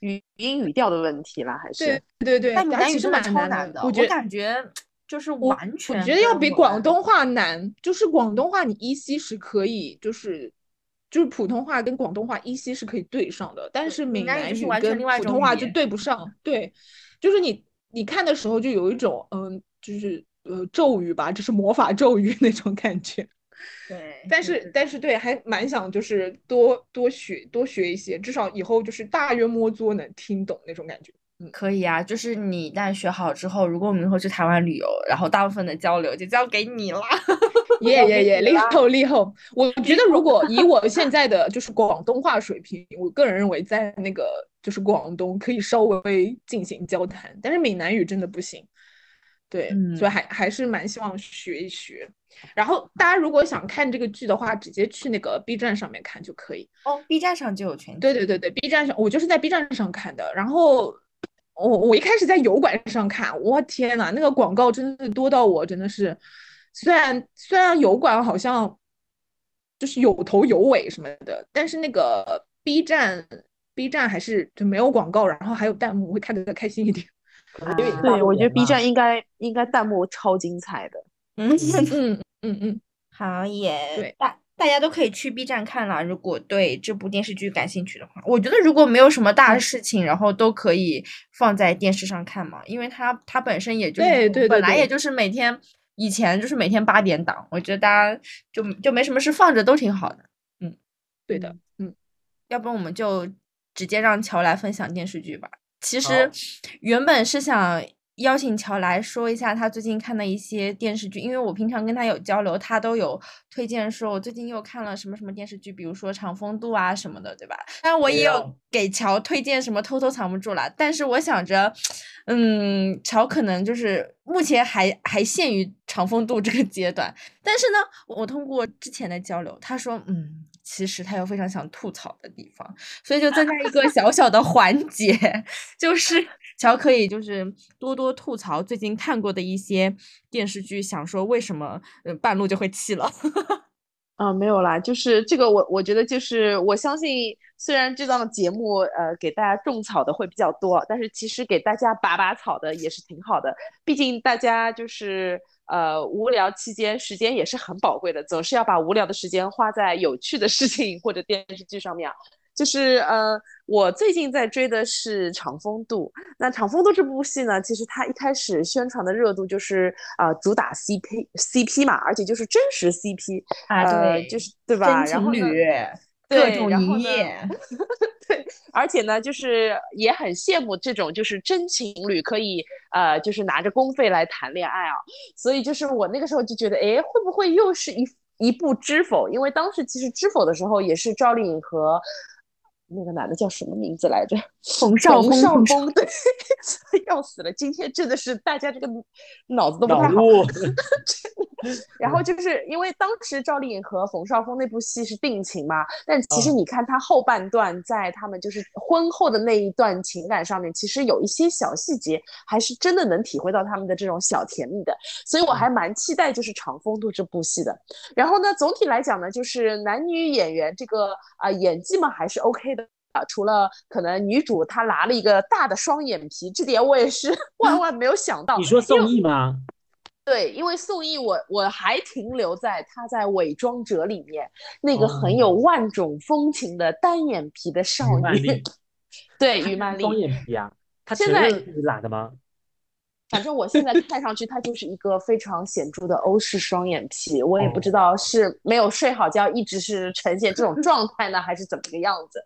语音语调的问题啦，还是对对对，但闽它其实南语真的蛮难超难的，我觉得感觉就是我完全我觉得要比广东话难，就是广东话你依稀是可以，就是就是普通话跟广东话依稀是可以对上的，但是闽闽南语跟普通话就对不上。对，就是你你看的时候就有一种嗯，就是呃咒语吧，就是魔法咒语那种感觉。对，但是是但是对，还蛮想就是多多学多学一些，至少以后就是大约摸作能听懂那种感觉。可以啊，就是你一旦学好之后，如果我们以后去台湾旅游，然后大部分的交流就交给你啦。耶耶耶，厉害厉害！我 觉得如果以我现在的就是广东话水平，我个人认为在那个就是广东可以稍微进行交谈，但是闽南语真的不行。对，所以嗯还还是蛮希望学一学。然后大家如果想看这个剧的话，直接去那个 B 站上面看就可以。哦，B 站上就有全集。对对对对，B 站上我就是在 B 站上看的，然后我我一开始在油管上看，我天呐，那个广告真的是多到我真的是，虽然虽然油管好像就是有头有尾什么的，但是那个 B 站 B 站还是就没有广告，然后还有弹幕，会看得开心一点。对，我觉得 B 站应该应该弹幕超精彩的。嗯，嗯嗯嗯，好耶。对大大家都可以去 B 站看了。如果对这部电视剧感兴趣的话，我觉得如果没有什么大嗯事情，然后都可以放在电视上看嘛，因为它它本身也就是本来也就是每天以前就是每天八点档，我觉得大家就就没什么事放着都挺好的。嗯对的，嗯，要不然我们就直接让乔来分享电视剧吧。其实原本是想邀请乔来说一下他最近看的一些电视剧，因为我平常跟他有交流，他都有推荐说我最近又看了什么什么电视剧，比如说《长风渡》啊什么的，对吧？当然我也有给乔推荐什么《偷偷藏不住》啦，但是我想着，嗯，乔可能就是目前还还限于《长风渡》这个阶段，但是呢，我通过之前的交流，他说，嗯，其实他有非常想吐槽的地方，所以就增加一个小小的环节，就是乔可以就是多多吐槽最近看过的一些电视剧，想说为什么呃半路就会弃了。啊，没有啦，就是这个我，我觉得就是我相信，虽然这档节目呃给大家种草的会比较多，但是其实给大家拔拔草的也是挺好的。毕竟大家就是呃无聊期间时间也是很宝贵的，总是要把无聊的时间花在有趣的事情或者电视剧上面啊。就是呃，我最近在追的是《长风渡》。那《长风渡》这部戏呢，其实它一开始宣传的热度就是啊、呃主打 CP CP 嘛，而且就是真实 CP 啊呃，对就是对吧？真然情侣，各对种营业，对，而且呢，就是也很羡慕这种就是真情侣可以呃，就是拿着公费来谈恋爱啊。所以就是我那个时候就觉得，哎，会不会又是一一部《知否》？因为当时其实《知否》的时候也是赵丽颖和那个男的叫什么名字来着？冯绍峰冯绍峰，对，要死了！今天真的是大家这个脑子都不太好。脑路，然后就是因为当时赵丽颖和冯绍峰那部戏是定情嘛，但其实嗯你看他后半段在他们就是婚后的那一段情感上面，其实有一些小细节，还是真的能体会到他们的这种小甜蜜的，所以我还蛮期待就是《长风渡》这部戏的。然后呢，总体来讲呢，就是男女演员这个啊、演技嘛还是 OK 的。啊除了可能女主她拿了一个大的双眼皮，这点我也是 万万没有想到。你说宋轶吗？对，因为宋轶我我还停留在她在《伪装者》里面那个很有哦万种风情的单眼皮的少女对于曼丽。双眼皮啊？现在认自己懒的吗？反正我现在看上去，她就是一个非常显著的欧式双眼皮。我也不知哦道是没有睡好觉，一直是呈现这种状态呢，还是怎么个样子。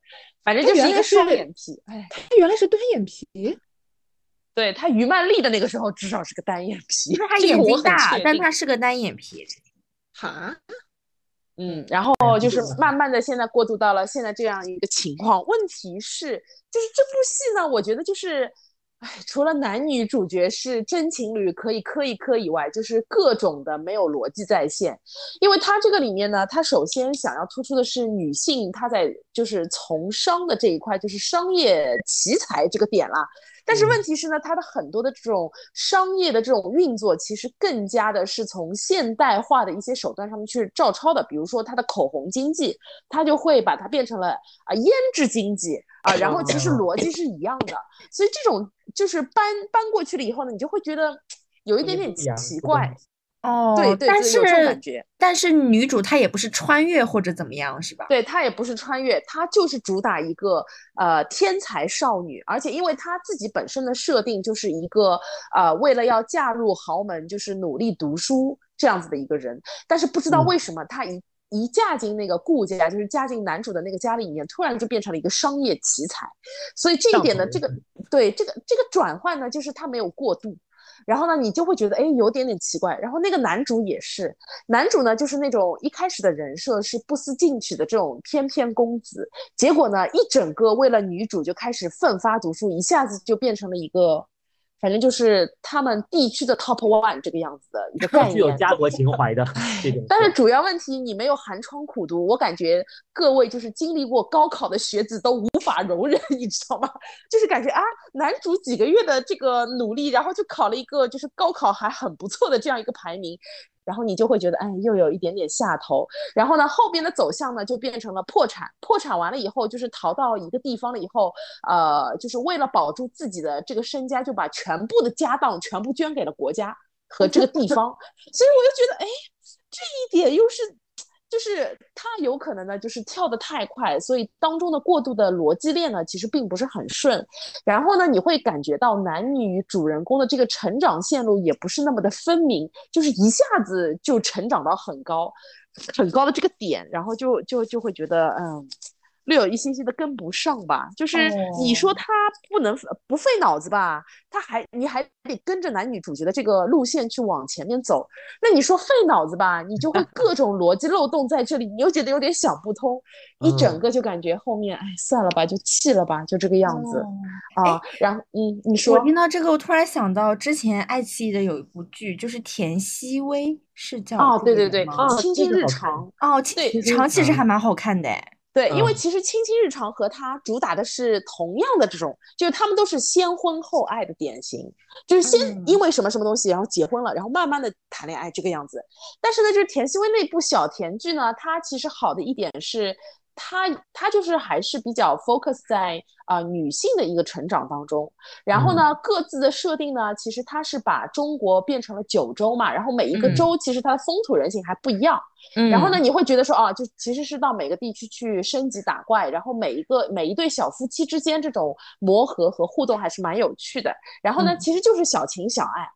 反正就是一个双眼皮。哎，她原来是单眼皮，对他于曼丽的那个时候至少是个单眼皮，因为他眼睛大但他是个单眼皮。哈，嗯，然后就是慢慢的，现在过渡到了现在这样一个情况。问题是，就是这部戏呢，我觉得就是，哎，除了男女主角是真情侣可以磕一磕以外，就是各种的没有逻辑在线。因为它这个里面呢，它首先想要突出的是女性她在就是从商的这一块，就是商业奇才这个点啦。但是问题是呢，它的很多的这种商业的这种运作，其实更加的是从现代化的一些手段上面去照抄的。比如说它的口红经济，它就会把它变成了啊、腌制经济啊、然后其实逻辑是一样的。所以这种就是搬搬过去了以后呢，你就会觉得有一点点奇怪。哦，对对但对有这种是感觉。但是女主她也不是穿越或者怎么样，是吧？对，她也不是穿越，她就是主打一个呃天才少女，而且因为她自己本身的设定就是一个呃为了要嫁入豪门，就是努力读书这样子的一个人，但是不知道嗯。为什么她一。一嫁进那个顾家，就是嫁进男主的那个家里面，突然就变成了一个商业奇才，所以这一点呢，这个。对这个这个转换呢，就是她没有过度，然后呢，你就会觉得哎有点点奇怪。然后那个男主也是，男主呢就是那种一开始的人设是不思进取的这种翩翩公子，结果呢一整个为了女主就开始奋发读书，一下子就变成了一个，反正就是他们地区的 top one 这个样子的一个 概具有念。家国情怀的 这种。但是主要问题，你没有寒窗苦读，我感觉各位就是经历过高考的学子都无法容忍，你知道吗？就是感觉啊，男主几个月的这个努力，然后就考了一个就是高考还很不错的这样一个排名，然后你就会觉得，哎，又有一点点下头。然后呢，后边的走向呢，就变成了破产。破产完了以后，就是逃到一个地方了以后，呃，就是为了保住自己的这个身家，就把全部的家当全部捐给了国家和这个地方。所以我就觉得，哎，这一点又是。就是他有可能呢，就是跳得太快，所以当中的过度的逻辑链呢，其实并不是很顺。然后呢，你会感觉到男女主人公的这个成长线路也不是那么的分明，就是一下子就成长到很高、很高的这个点，然后就就就会觉得，嗯。略有一些些的跟不上吧，就是你说他不能不费脑子吧，他还你还得跟着男女主角的这个路线去往前面走，那你说费脑子吧，你就会 各种逻辑漏洞在这里，你又觉得有点想不通，一整嗯个就感觉后面哎算了吧，就弃了吧，就这个样子啊。然后嗯，你说我听到这个，我突然想到之前爱奇艺的有一部剧，就是田曦薇是叫哦，对对对个人吗，哦亲亲日常。哦，对日常其实嗯还蛮好看的哎。对，因为嗯其实《亲亲日常》和它主打的是同样的这种，就是他们都是先婚后爱的典型，就是先嗯因为什么什么东西，然后结婚了，然后慢慢的谈恋爱这个样子。但是呢，就是田曦薇那部小甜剧呢，它其实好的一点是。它它就是还是比较 focus 在啊、呃女性的一个成长当中，然后呢，各自的设定呢，其实它是把中国变成了九州嘛，然后每一个嗯州其实它的风土人情还不一样，嗯然后呢，你会觉得说啊，就其实是到每个地区去升级打怪，然后每一个每一对小夫妻之间这种磨合和互动还是蛮有趣的。然后呢，嗯其实就是小情小爱，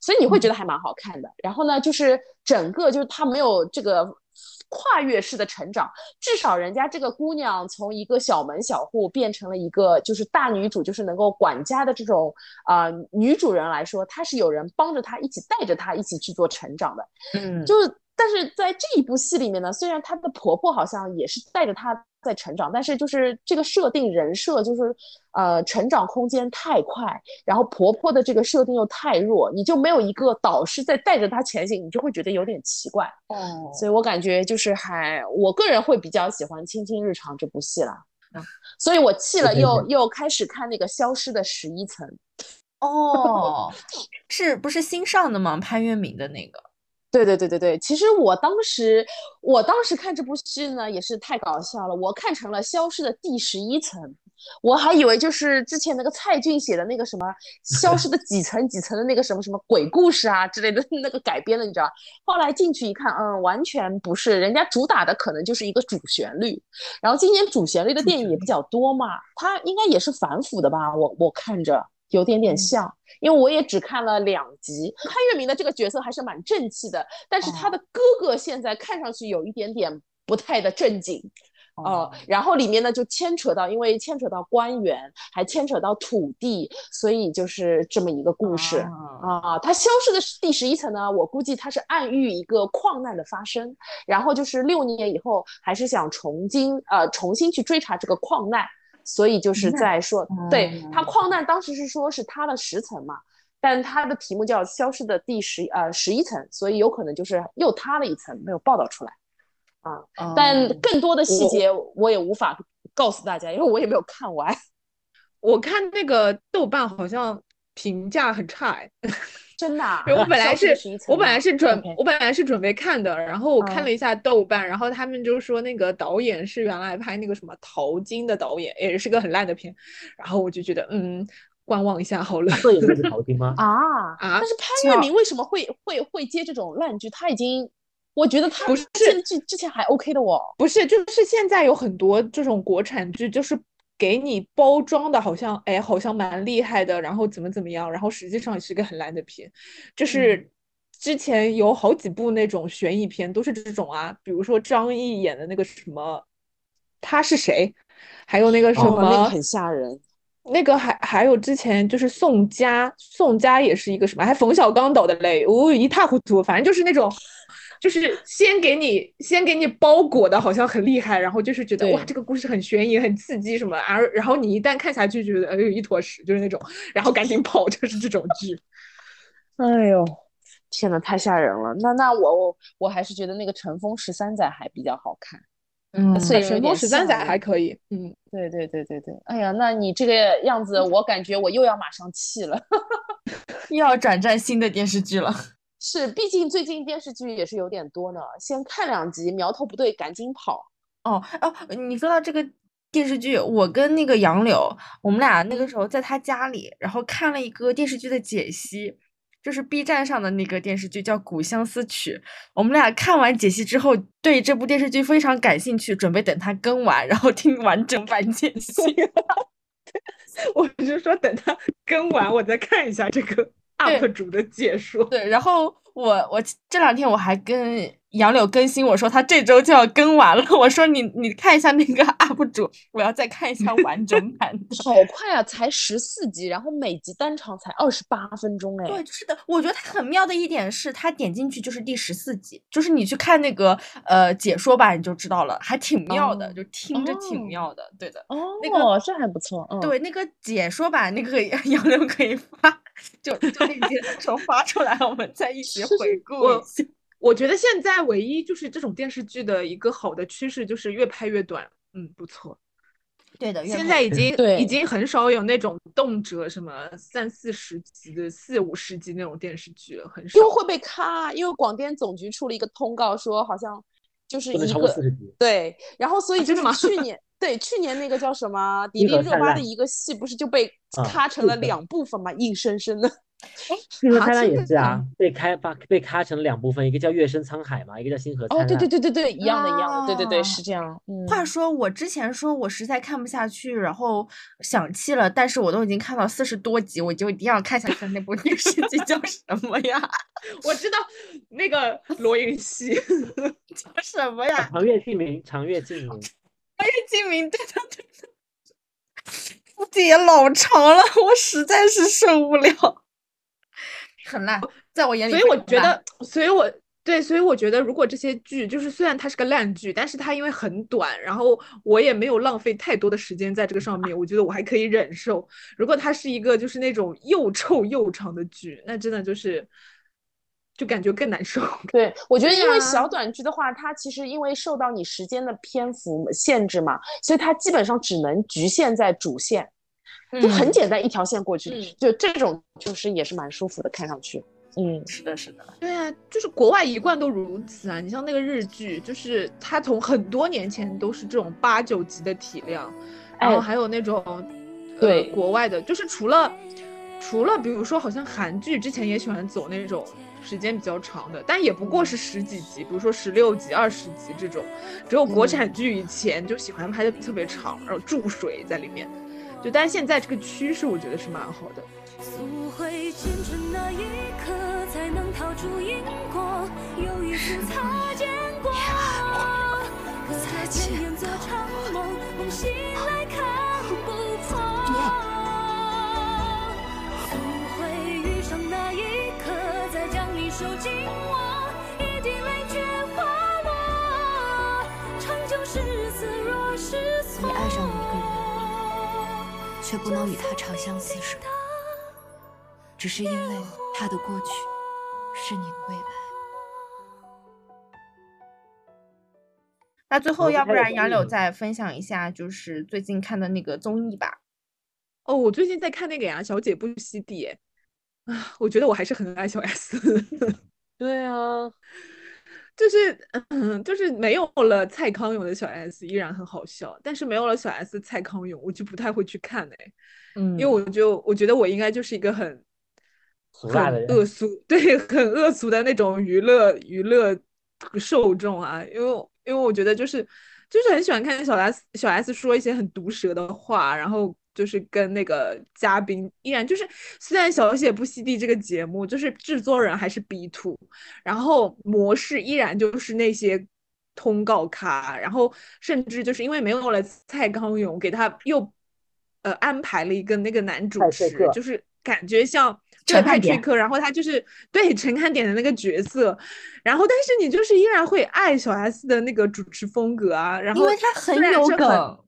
所以你会觉得还蛮好看的。然后呢，就是整个就是它没有这个。跨越式的成长，至少人家这个姑娘从一个小门小户变成了一个就是大女主，就是能够管家的这种啊、呃女主人来说，她是有人帮着她一起带着她一起去做成长的。嗯，就是但是在这一部戏里面呢，虽然她的婆婆好像也是带着她在成长，但是就是这个设定人设就是呃成长空间太快，然后婆婆的这个设定又太弱，你就没有一个导师在带着她前行，你就会觉得有点奇怪。哦，所以我感觉就是还我个人会比较喜欢《亲亲日常》这部戏啦。所以我弃了，又理又开始看那个《消失的十一层》。哦，是不是新上的吗？潘粤明的那个。对对对对对，其实我当时我当时看这部戏呢，也是太搞笑了，我看成了《消失的第十一层》，我还以为就是之前那个蔡骏写的那个什么《消失的几层几层》的那个什么什么鬼故事啊之类的那个改编的，你知道？后来进去一看，嗯，完全不是，人家主打的可能就是一个主旋律，然后今年主旋律的电影也比较多嘛，它应该也是反腐的吧？我我看着。有点点像，因为我也只看了两集。潘粤明的这个角色还是蛮正气的，但是他的哥哥现在看上去有一点点不太的正经，呃，然后里面呢就牵扯到，因为牵扯到官员，还牵扯到土地，所以就是这么一个故事啊。他消失的第十一层呢，我估计他是暗喻一个矿难的发生，然后就是六年以后还是想重新呃重新去追查这个矿难。所以就是在说，对他矿难当时是说是塌了十层嘛，但他的题目叫消失的第十呃十一层，所以有可能就是又塌了一层没有报道出来啊。但更多的细节我也无法告诉大家，因为我也没有看完。我看那个豆瓣好像评价很差哎。真的，我本来是，我本来是准，我本来是准备看的，然后我看了一下豆瓣，然后他们就说那个导演是原来拍那个什么《淘金》的导演，也是个很烂的片，然后我就觉得，嗯，观望一下好了。这也是淘金吗？啊啊！但是潘粤明为什么会会会接这种烂剧？他已经，我觉得他不是剧之前还 OK 的哦。不是，就是现在有很多这种国产剧，就是。给你包装的好像，哎，好像蛮厉害的，然后怎么怎么样，然后实际上也是个很烂的片。就是之前有好几部那种悬疑片都是这种啊，比如说张译演的那个什么，他是谁？还有那个什么，那个很吓人。那个还还有之前就是宋佳，宋佳也是一个什么？还冯小刚导的嘞，哦，一塌糊涂。反正就是那种。就是先给你先给你包裹的，好像很厉害，然后就是觉得哇，这个故事很悬疑、很刺激什么，而然后你一旦看下去，觉得哎呦一坨屎，就是那种，然后赶紧跑，就是这种剧。哎呦，天呐，太吓人了！那那我我我还是觉得那个《乘风十三载》还比较好看。嗯，《所以乘风十三载》还可以。嗯，对对对对对。哎呀，那你这个样子，我感觉我又要马上弃了，又要转战新的电视剧了。是，毕竟最近电视剧也是有点多呢。先看两集，苗头不对，赶紧跑。哦哦，你说到这个电视剧，我跟那个杨柳，我们俩那个时候在他家里，然后看了一个电视剧的解析，就是 B 站上的那个电视剧叫《古相思曲》。我们俩看完解析之后，对这部电视剧非常感兴趣，准备等它更完，然后听完整版解析。我就说等它更完，我再看一下这个。UP 主的解说对，然后我我这两天我还跟。杨柳更新我说他这周就要更完了，我说你你看一下那个 UP 主，我要再看一下完整版的。好快啊，才十四集，然后每集单场才二十八分钟哎。对，是的，我觉得他很妙的一点是，他点进去就是第十四集，就是你去看那个呃解说版你就知道了，还挺妙的，就听着挺妙的。对的，哦，那个这还不错。嗯对，那个解说版那个 杨柳可以发，就就那天的时候发出来，我们再一起回顾一下。我觉得现在唯一就是这种电视剧的一个好的趋势就是越拍越短，嗯，不错。对的，现在已经 已经很少有那种动辄什么三四十集的、四五十集那种电视剧了，很少。因为会被咔，因为广电总局出了一个通告，说好像就是一个对，然后所以就是 去年对去年那个叫什么迪丽热巴的一个戏，不是就被咔成了两部分嘛，硬生生的。哎，星河灿烂也是啊，被开发被咔成两部分，一个叫《月升沧海》嘛，一个叫《星河灿烂》。哦，对对对对对，一样的，一样的，对对对，是这样。话说我之前说我实在看不下去，然后想弃了，但是我都已经看到四十多集，我就一定要看下去。那部电视剧叫什么呀？我知道那个罗云熙 叫什么呀？长月烬明，长月烬明，长月烬明，对对对对，字 也老长了，我实在是受不了。很烂，在我眼里。所以我觉得，所以我对，所以我觉得，如果这些剧就是虽然它是个烂剧，但是它因为很短，然后我也没有浪费太多的时间在这个上面，我觉得我还可以忍受。如果它是一个就是那种又臭又长的剧，那真的就是就感觉更难受。对，我觉得因为小短剧的话，它其实因为受到你时间的篇幅限制嘛，所以它基本上只能局限在主线。就很简单，一条线过去，就这种就是也是蛮舒服的，看上去。嗯，是的，是的，对啊，就是国外一贯都如此啊。你像那个日剧，就是它从很多年前都是这种八九集的体量，然后哎还有那种、呃、对国外的，就是除了除了比如说好像韩剧之前也喜欢走那种时间比较长的，但也不过是十几集，比如说十六集、二十集这种。只有国产剧以前就喜欢拍的特别长，然后注水在里面。就但是现在这个趋势，我觉得是蛮好的。青春那一刻，才能逃出因果。有一次擦肩过，做长梦，梦醒来看不破。遇上那一刻，再将你手紧握，一滴泪却滑落。长久是死，若是错。你爱上了一个人，却不能与他长相厮守，只是因为他的过去是你的未来。那最后，要不然杨柳再分享一下，就是最近看的那个综艺吧。哦，我最近在看那个呀，《小姐不吸地》哎，啊，我觉得我还是很爱小 S，对啊，就是嗯，就是没有了蔡康永的小 S 依然很好笑，但是没有了小 S 蔡康永，我就不太会去看哎，嗯因为我就我觉得我应该就是一个很很恶俗，对，很恶俗的那种娱乐娱乐受众啊，因为因为我觉得就是就是很喜欢看小 S 小 S 说一些很毒舌的话，然后就是跟那个嘉宾依然就是虽然小写不吸地这个节目就是制作人还是 B two，然后模式依然就是那些。通告咖，然后甚至就是因为没有了蔡康永，给他又呃安排了一个那个男主持就是感觉像对陈派翠克，然后他就是对陈汉典的那个角色，然后但是你就是依然会爱小 S 的那个主持风格啊，然后因为他很有梗，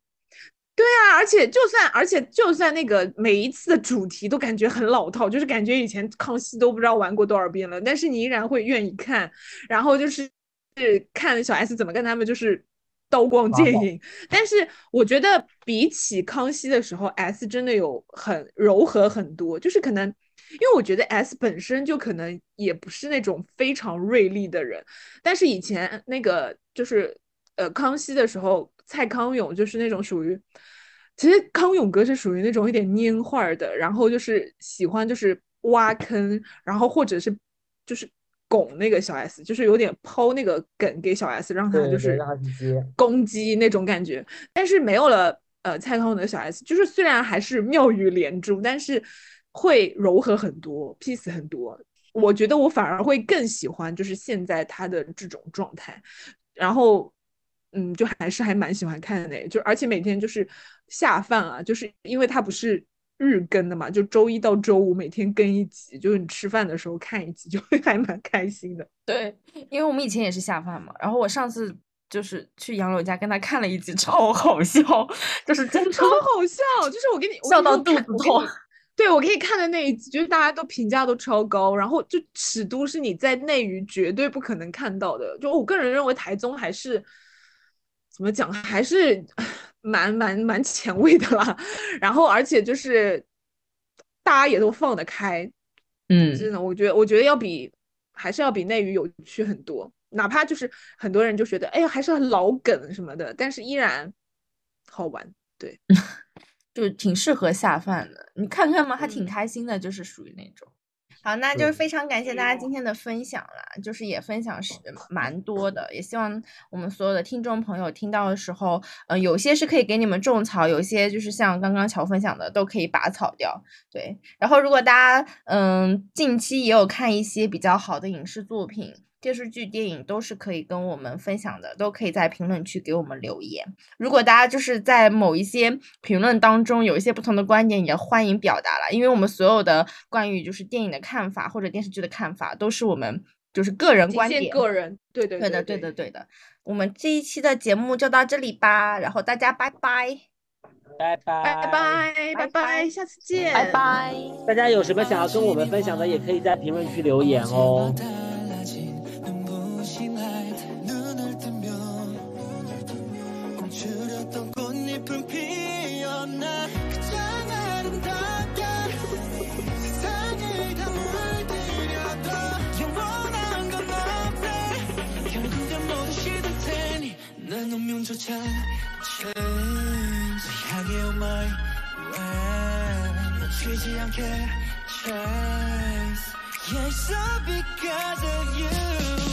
对啊，而且就算而且就算那个每一次的主题都感觉很老套，就是感觉以前康熙都不知道玩过多少遍了，但是你依然会愿意看，然后就是是看小 S 怎么跟他们就是刀光剑影。但是我觉得比起康熙的时候，S 真的有很柔和很多，就是可能。因为我觉得 S 本身就可能也不是那种非常锐利的人，但是以前那个就是呃康熙的时候，蔡康永就是那种属于，其实康永哥是属于那种有点蔫坏儿的，然后就是喜欢就是挖坑，然后或者是就是拱那个小 S，就是有点抛那个梗给小 S，让他就是攻击那种感觉，但是没有了呃蔡康永的小 S，就是虽然还是妙语连珠，但是会柔和很多，peace 很多。我觉得我反而会更喜欢就是现在他的这种状态，然后嗯，就还是还蛮喜欢看的，就而且每天就是下饭啊，就是因为它不是日更的嘛，就周一到周五每天更一集，就是你吃饭的时候看一集，就会 还蛮开心的。对，因为我们以前也是下饭嘛，然后我上次就是去杨柳家跟他看了一集，超好笑，就是真的超好笑，就是我给你笑到肚子痛对我给你看的那一集，就是大家都评价都超高，然后就尺度是你在内娱绝对不可能看到的。就我个人认为台综还是怎么讲，还是蛮蛮蛮前卫的啦。然后而且就是大家也都放得开，嗯真的，我觉得我觉得要比还是要比内娱有趣很多。哪怕就是很多人就觉得，哎呀，还是很老梗什么的，但是依然好玩。对，就挺适合下饭的。你看看嘛，还挺嗯开心的，就是属于那种。好，那就是非常感谢大家今天的分享啦，就是也分享是蛮多的，也希望我们所有的听众朋友听到的时候，呃，有些是可以给你们种草，有些就是像刚刚乔分享的，都可以拔草掉。对，然后如果大家嗯近期也有看一些比较好的影视作品。电视剧、电影都是可以跟我们分享的，都可以在评论区给我们留言。如果大家就是在某一些评论当中有一些不同的观点，也欢迎表达了，因为我们所有的关于就是电影的看法或者电视剧的看法，都是我们就是个人观点。个人，对对对的，对对的，对的。我们这一期的节目就到这里吧，然后大家拜拜。拜拜拜拜拜拜拜，下次见，拜拜。大家有什么想要跟我们分享的，也可以在评论区留言哦。 운명조차 change 향해 on my way 놓치지 않게 chase. i'll all because of you